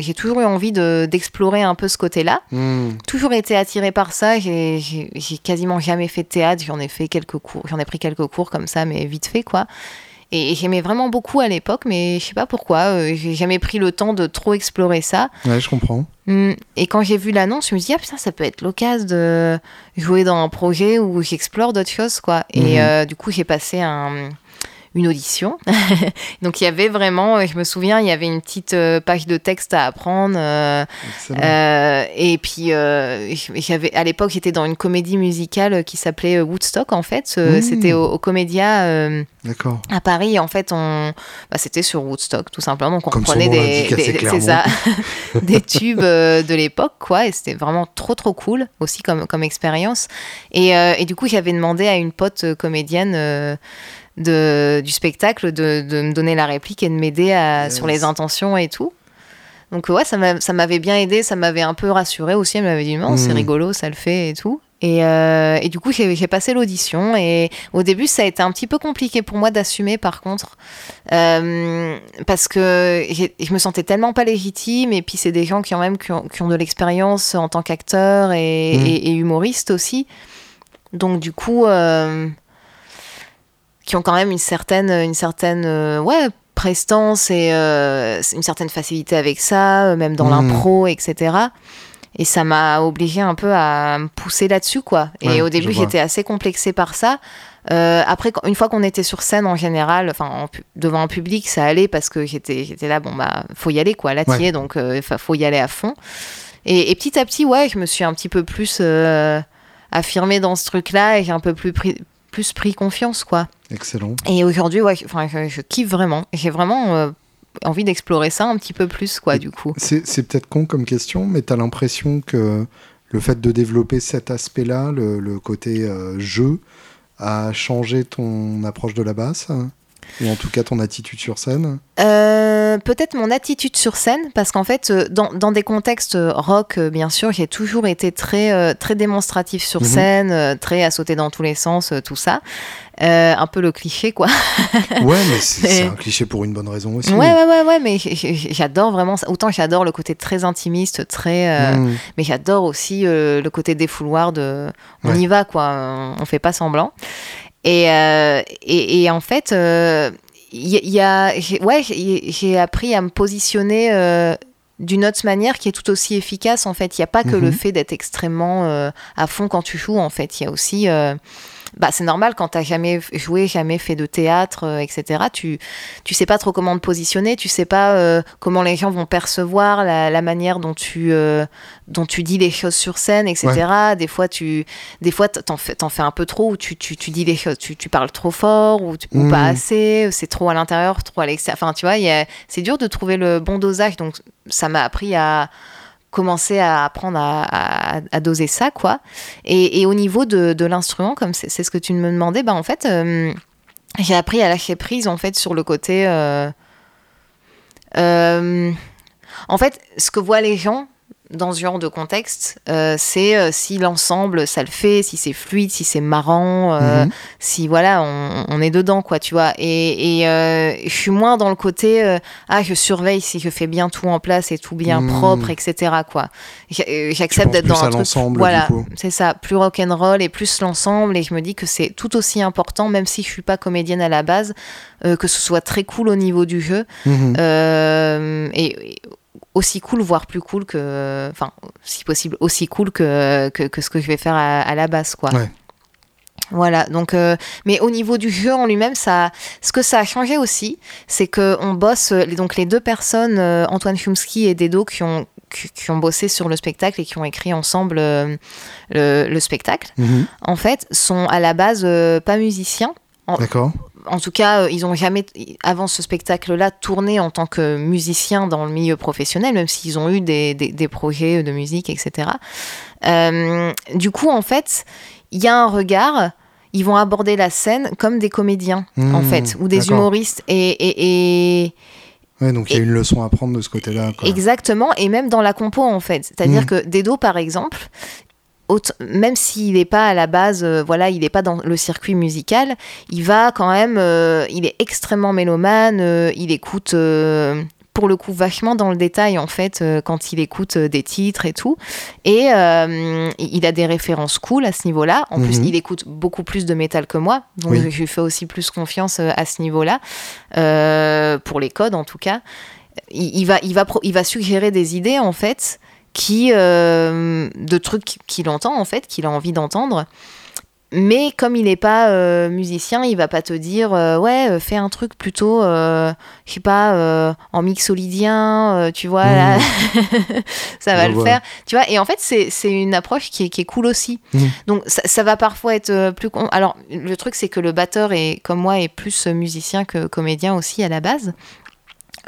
j'ai toujours eu envie d'explorer un peu ce côté-là. Hmm. Toujours été attirée par ça. J'ai quasiment jamais fait de théâtre. J'en ai fait quelques cours. J'en ai pris quelques cours comme ça, mais vite fait, quoi. Et j'aimais vraiment beaucoup à l'époque, mais je sais pas pourquoi. Euh, j'ai jamais pris le temps de trop explorer ça. Ouais, je comprends. Hmm. Et quand j'ai vu l'annonce, je me suis dit, ah putain, ça peut être l'occasion de jouer dans un projet où j'explore d'autres choses, quoi. Et hmm. euh, du coup, j'ai passé un une audition. Donc il y avait vraiment, euh, je me souviens, il y avait une petite euh, page de texte à apprendre. Euh, et puis j'avais, à l'époque, j'étais dans une comédie musicale qui s'appelait Woodstock en fait. Mmh. C'était au, Comédia à Paris. En fait, on, bah, c'était sur Woodstock tout simplement. Donc on prenait des, des tubes de l'époque quoi. Et c'était vraiment trop trop cool aussi comme comme expérience. Et, et du coup, j'avais demandé à une pote comédienne de, du spectacle de, de, me donner la réplique et de m'aider sur les intentions et tout. Donc ouais, ça m'avait bien aidé, ça m'avait un peu rassuré aussi. Elle m'avait dit non, c'est hmm. rigolo, ça le fait et tout. Et, euh, et, du coup, j'ai passé l'audition. Et au début, ça a été un petit peu compliqué pour moi d'assumer, par contre, euh, parce que je me sentais tellement pas légitime. Et puis, c'est des gens qui ont même qui ont, de l'expérience en tant qu'acteur et, hmm. et, humoriste aussi. Donc, du coup, euh, qui ont quand même une certaine, une certaine euh, ouais, prestance et euh, une certaine facilité avec ça, euh, même dans mmh. l'impro, etc. Et ça m'a obligé un peu à me pousser là-dessus, quoi. Et au début, j'étais assez complexée par ça. après, une fois qu'on était sur scène en général, enfin devant un public, ça allait parce que j'étais j'étais là, bon bah faut y aller quoi, là ouais. donc il faut y aller à fond. Et, petit à petit, ouais, je me suis un petit peu plus affirmée dans ce truc-là et j'ai un peu plus pris, plus pris confiance, quoi. Excellent. Et aujourd'hui, ouais, enfin, je, kiffe vraiment. J'ai vraiment envie d'explorer ça un petit peu plus, quoi, du coup. C'est peut-être con comme question, mais tu as l'impression que le fait de développer cet aspect-là, le, côté jeu, a changé ton approche de la basse ou en tout cas ton attitude sur scène euh, Peut-être mon attitude sur scène, parce qu'en fait, euh, dans, dans, des contextes rock, euh, bien sûr, j'ai toujours été très, très démonstratif sur mhm. scène, très à sauter dans tous les sens, tout ça. un peu le cliché, quoi. ouais, mais c'est un cliché pour une bonne raison aussi. Ouais, ouais, ouais, ouais mais j'adore vraiment. Autant j'adore le côté très intimiste, très. Mhm. Mais j'adore aussi le côté défouloir de. On y va, quoi. On fait pas semblant. Et, euh, et, et, en fait, euh, y, a, ouais, j'ai appris à me positionner euh, d'une autre manière qui est tout aussi efficace. En fait, il n'y a pas que le mhm. fait d'être extrêmement à fond quand tu joues. En fait, il y a aussi bah, c'est normal quand tu n'as jamais joué, jamais fait de théâtre, euh, etc. Tu tu sais pas trop comment te positionner, tu sais pas euh, comment les gens vont percevoir la, manière dont tu euh, dont tu dis les choses sur scène, etc. Des fois tu des fois t'en fais en fais un peu trop ou tu, tu, tu dis les choses, tu, tu parles trop fort ou, pas mmh. assez, c'est trop à l'intérieur, trop à l'extérieur. Enfin tu vois, c'est dur de trouver le bon dosage. Donc ça m'a appris à commencer à apprendre à, doser ça, quoi. Et, au niveau de, l'instrument, comme c'est ce que tu me demandais, bah en fait, euh, j'ai appris à lâcher prise, en fait, sur le côté... Euh, euh, en fait, ce que voient les gens, dans ce genre de contexte, euh, c'est euh, si l'ensemble ça le fait, si c'est fluide, si c'est marrant, euh, mhm. si voilà, on, est dedans quoi, tu vois. Et, je suis moins dans le côté ah je surveille si je fais bien tout en place et tout bien mhm. propre, etc. quoi. J'accepte d'être dans l'ensemble. Voilà, c'est ça, plus rock and roll et plus l'ensemble. Et je me dis que c'est tout aussi important, même si je suis pas comédienne à la base, que ce soit très cool au niveau du jeu. Mhm. et aussi cool, voire plus cool que, enfin, si possible, aussi cool que, que, ce que je vais faire à, la base, quoi. Voilà, donc, euh, mais au niveau du jeu en lui-même, ça, ce que ça a changé aussi, c'est que on bosse, donc les deux personnes, euh, Antoine Chumsky et Dedo, qui ont, qui, ont bossé sur le spectacle et qui ont écrit ensemble euh, le, spectacle, mhm. en fait, sont à la base pas musiciens. D'accord en tout cas, euh, ils ont jamais, avant ce spectacle-là, tourné en tant que musiciens dans le milieu professionnel, même s'ils ont eu des, des, projets de musique, etc. Euh, du coup, en fait, il y a un regard. Ils vont aborder la scène comme des comédiens, en hmm, fait, ou des humoristes. Et, et, et Ouais, donc il y a une leçon à prendre de ce côté-là. Exactement, et même dans la compo en fait. C'est-à-dire hmm. que Dedo, par exemple, même s'il n'est pas à la base, euh, voilà, il n'est pas dans le circuit musical, il va quand même, euh, il est extrêmement mélomane, euh, il écoute pour le coup vachement dans le détail en fait quand il écoute des titres et tout. Et il a des références cool à ce niveau-là. En plus mhm. il écoute beaucoup plus de métal que moi donc je lui fais aussi plus confiance à ce niveau-là pour les codes en tout cas. Il, va il va il va suggérer des idées en fait qui euh, de trucs qu'il entend en fait, qu'il a envie d'entendre. Mais comme il n'est pas euh, musicien, il va pas te dire euh, ouais fais un truc plutôt je sais pas en mixolydien tu vois là mmh. ça va le faire tu vois et en fait c'est une approche qui est, qui est cool aussi mmh. donc ça, ça, va parfois être plus con alors le truc c'est que le batteur est comme moi est plus musicien que comédien aussi à la base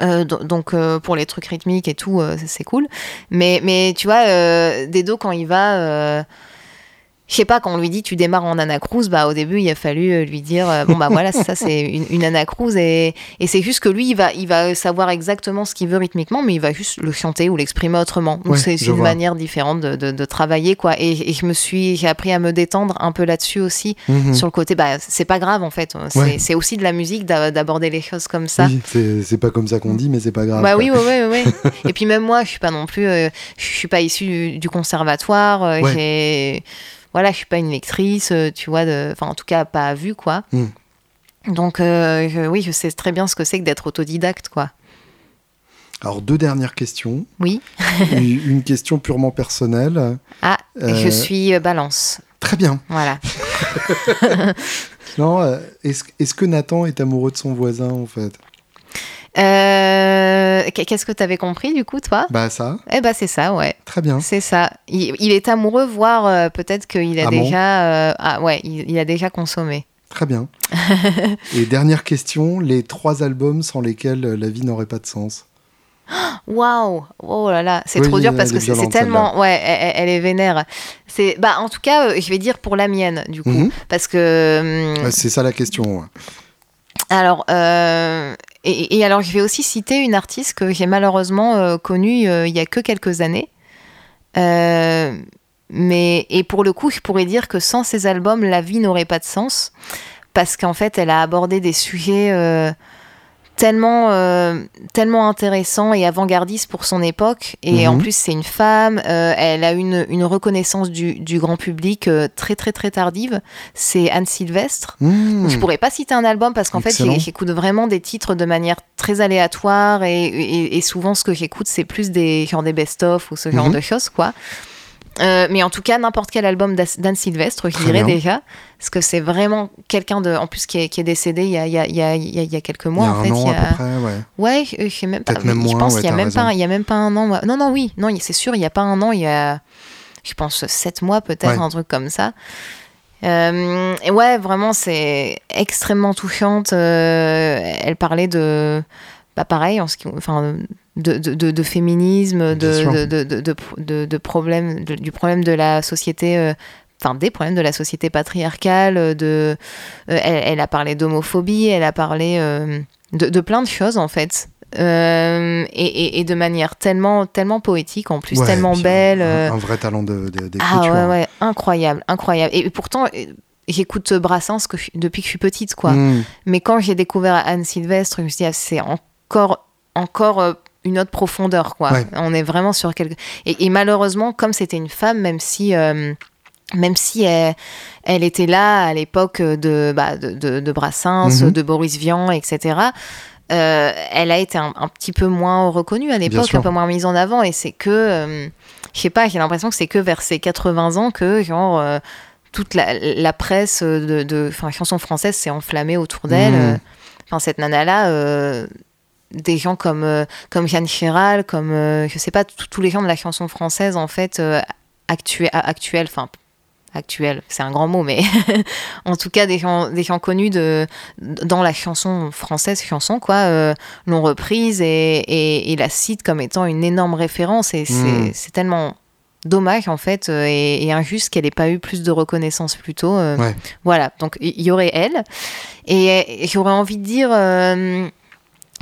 euh, donc euh, pour les trucs rythmiques et tout, euh, c'est cool. Mais, mais tu vois, Dedo, quand il va je sais pas, quand on lui dit tu démarres en anacrouse, bah au début il a fallu euh, lui dire euh, bon bah voilà ça c'est une, une anacrouse et, et c'est juste que lui il va il va savoir exactement ce qu'il veut rythmiquement, mais il va juste le chanter ou l'exprimer autrement. Donc c'est une manière différente de, de, travailler quoi. Et, je me suis j'ai appris à me détendre un peu là-dessus aussi mhm. sur le côté bah c'est pas grave en fait. C'est aussi de la musique d'aborder les choses comme ça. Oui, c'est pas comme ça qu'on dit, mais c'est pas grave. Bah oui oui oui oui. et puis même moi je suis pas non plus euh, je suis pas issue du, conservatoire. J'ai voilà, je suis pas une lectrice, euh, tu vois, enfin en tout cas pas à vue, quoi. Hmm. Donc euh, oui, je sais très bien ce que c'est que d'être autodidacte, quoi. Alors deux dernières questions. Oui. une question purement personnelle. Ah, je euh, suis balance. Très bien. Voilà. non, est-ce que Nathan est amoureux de son voisin en fait? Euh, qu'est-ce que tu avais compris du coup, toi? Bah ça. Eh bah c'est ça, ouais. Très bien. C'est ça. Il, est amoureux, voire euh, peut-être qu'il a ah déjà, euh, ah ouais, il, a déjà consommé. Très bien. Et dernière question, les trois albums sans lesquels la vie n'aurait pas de sens? Waouh, oh là là, c'est trop dur parce que c'est tellement, ouais, elle, est vénère. C'est, bah, en tout cas, je vais dire pour la mienne du coup, mhm. parce que. Hum, c'est ça la question. Alors, euh, et, alors, je vais aussi citer une artiste que j'ai malheureusement euh, connue il y a que quelques années. mais et pour le coup, je pourrais dire que sans ces albums, la vie n'aurait pas de sens, parce qu'en fait, elle a abordé des sujets tellement, euh, tellement intéressant et avant-gardiste pour son époque. Et en mhm. plus, c'est une femme. Euh, elle a une, une reconnaissance du, du, grand public euh, très, très, très tardive. C'est Anne Sylvestre. Mmh. Je pourrais pas citer un album parce qu'en fait, j'écoute vraiment des titres de manière très aléatoire. Et, et, souvent, ce que j'écoute, c'est plus des, genre des best-of ou ce genre mhm. de choses, quoi. Euh, mais en tout cas, n'importe quel album d'Anne Sylvestre, je dirais déjà, parce que c'est vraiment quelqu'un de, en plus qui est, qui est décédé il y, a, il, y a, il, y a, il y a quelques mois. Il y a un an à peu près, ouais. Ouais, je, même pas. je pense qu'il y a même pas, il y a même pas un an. Non, non, oui, non, c'est sûr, il y a pas un an, il y a, je pense, sept mois peut-être, un truc comme ça. Euh, et ouais, vraiment, c'est extrêmement touchante. Euh, elle parlait de, bah pareil, en ce qui, enfin de, de, de féminisme, de, de, problème, du problème de la société. Euh, enfin, des problèmes de la société patriarcale, de, euh, elle, a parlé d'homophobie, elle a parlé euh, de, plein de choses en fait. et, et, de manière tellement, tellement poétique en plus, tellement belle. Un, vrai talent d'écriture. Ah ouais, ouais, incroyable, incroyable. Et pourtant, j'écoute Brassens que, depuis que je suis petite, quoi. Hmm. Mais quand j'ai découvert Anne Sylvestre, je me suis dit, ah, c'est encore, encore une autre profondeur, quoi. On est vraiment sur quelque. Et, malheureusement, comme c'était une femme, même si. Euh, même si elle, était là à l'époque de, bah, de, de, Brassens, mhm. de Boris Vian, etc., euh, elle a été un, petit peu moins reconnue à l'époque, un peu moins mise en avant. Et c'est que, euh, je sais pas, j'ai l'impression que c'est que vers ses 80 ans que, genre, toute la, presse de, de chanson française s'est enflammée autour d'elle. Mhm. Enfin, cette nana-là des gens comme, euh, comme Jeanne Chéral, comme, euh, je sais pas, tous les gens de la chanson française, en fait, euh, actuels, enfin, actuel, c'est un grand mot, mais en tout cas des gens, des gens connus de, dans la chanson française, chanson quoi, l'ont reprise et, et, la citent comme étant une énorme référence et c'est hmm. tellement dommage en fait et, injuste qu'elle n'ait pas eu plus de reconnaissance plus tôt. Voilà, donc il y, aurait elle et, j'aurais envie de dire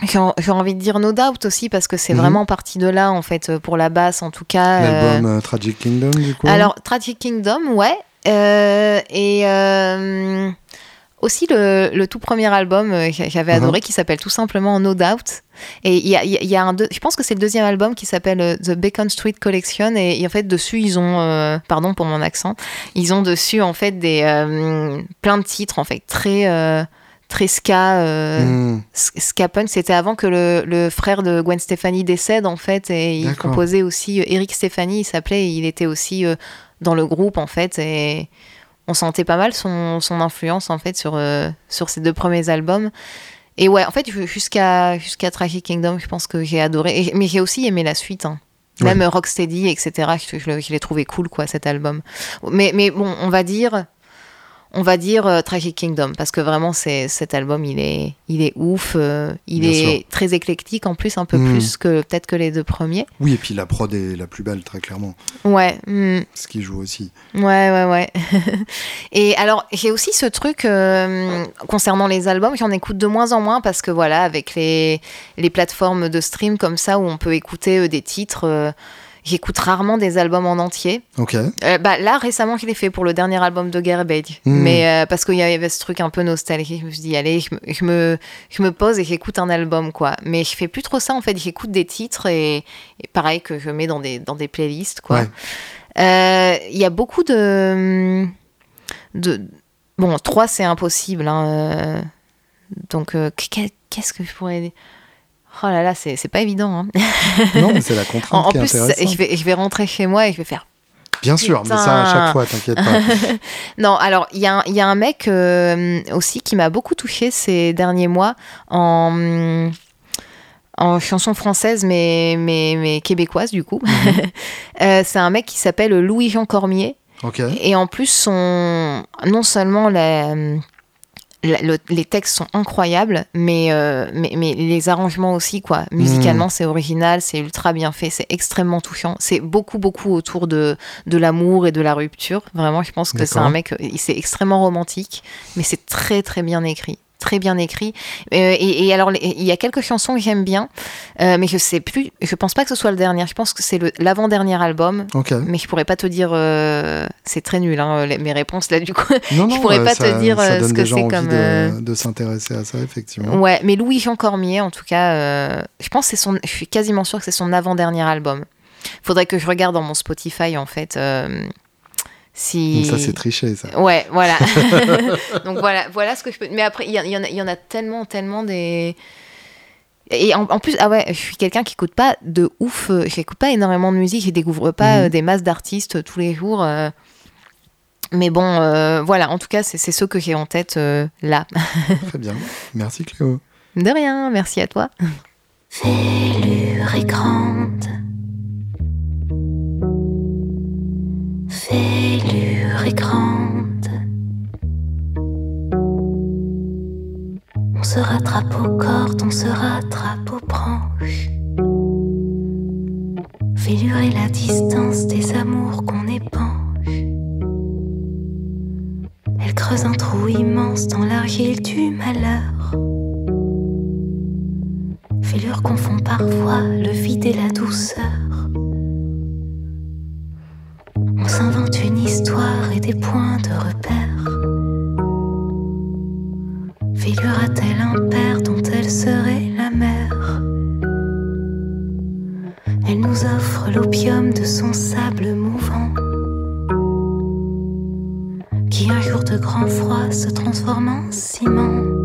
j'ai envie de dire No Doubt aussi parce que c'est mhm. vraiment parti de là en fait pour la basse en tout cas. L'album euh, Tragic Kingdom du coup. Alors Tragic Kingdom ouais euh, et euh, aussi le, le, tout premier album j'avais mhm. adoré qui s'appelle tout simplement No Doubt et il y a, y a, un je pense que c'est le deuxième album qui s'appelle The Bacon Street Collection et, en fait dessus ils ont pardon pour mon accent ils ont dessus en fait des plein de titres en fait très très ska, euh, hmm. ska punk. C'était avant que le, le, frère de Gwen Stefani décède en fait, et il composait aussi. Euh, Eric Stefani, il s'appelait, il était aussi euh, dans le groupe en fait, et on sentait pas mal son, son influence en fait sur sur ces deux premiers albums. Et ouais, en fait, jusqu'à jusqu'à Tragic Kingdom, je pense que j'ai adoré. mais j'ai aussi aimé la suite. Hein. Même Rocksteady, etc. Je, je, je l'ai trouvé cool, quoi, cet album. Mais, mais bon, on va dire, on va dire euh, Tragic Kingdom parce que vraiment c'est cet album il est il est ouf euh, il est très éclectique en plus un peu hmm. plus que peut-être que les deux premiers. Oui et puis la prod est la plus belle très clairement. Ouais hmm. ce qui joue aussi. Ouais ouais ouais. Et alors j'ai aussi ce truc euh, concernant les albums j'en écoute de moins en moins parce que voilà avec les les plateformes de stream comme ça où on peut écouter des titres J'écoute rarement des albums en entier. Ok. Euh, bah, là, récemment, je l'ai fait pour le dernier album de Garbage. Hmm. Mais euh, parce qu'il y avait ce truc un peu nostalgique. Je me suis dit, allez, je me, je me, pose et j'écoute un album, quoi. Mais je fais plus trop ça, en fait. J'écoute des titres et, pareil que je mets dans des, dans des playlists, quoi. Euh, il y a beaucoup de. de... Bon, trois, c'est impossible. Hein. Donc, qu'est-ce que je pourrais dire? Oh là là, c'est pas évident. Hein. non, mais c'est la contrainte en, qui plus, je vais, je vais rentrer chez moi et je vais faire. Bien sûr, mais ça à chaque fois, t'inquiète pas. non, alors il y, y, a un mec euh, aussi qui m'a beaucoup touché ces derniers mois en, en chanson française, mais, mais, mais québécoise du coup. Mhm. Euh, c'est un mec qui s'appelle Louis-Jean Cormier. Ok. Et en plus, son, non seulement la les textes sont incroyables, mais, euh, mais, mais, les arrangements aussi, quoi. Musicalement, mm. c'est original, c'est ultra bien fait, c'est extrêmement touchant. C'est beaucoup, beaucoup autour de, de l'amour et de la rupture. Vraiment, je pense que c'est un mec, c'est extrêmement romantique, mais c'est très, très bien écrit très bien écrit. Euh, et, alors, il y a quelques chansons que j'aime bien, euh, mais je sais plus. Je pense pas que ce soit le dernier. Je pense que c'est l'avant-dernier album. Mais je pourrais pas te dire. Euh, c'est très nul, hein, mes réponses là, du coup. Non, non, je pourrais pas te dire ce que c'est comme. De, de s'intéresser à ça, effectivement. Ouais, mais Louis-Jean Cormier, en tout cas, je pense c'est son. Je suis quasiment sûre que c'est son avant-dernier album. Faudrait que je regarde dans mon Spotify, en fait. Si... ça, c'est triché, ça. Ouais, voilà. Donc voilà, voilà ce que je peux. Mais après, il y, en a, y en a tellement, tellement des. Et en, plus, ah ouais, je suis quelqu'un qui écoute pas de ouf. Euh, j'écoute pas énormément de musique, je découvre pas mhm. euh, des masses d'artistes tous les jours. Euh. Mais bon, voilà, en tout cas, c'est ceux que j'ai en tête là. Très bien. Merci Cléo. De rien, merci à toi. Fêlure et grande fêlure est grande. On se rattrape aux cordes, on se rattrape aux branches. Fêlure est la distance des amours qu'on épanche. Elle creuse un trou immense dans l'argile du malheur. Fêlure confond parfois le vide et la douceur. Des points de repère. Figura-t-elle un père dont elle serait la mère? Elle nous offre l'opium de son sable mouvant, qui un jour de grand froid se transforme en ciment.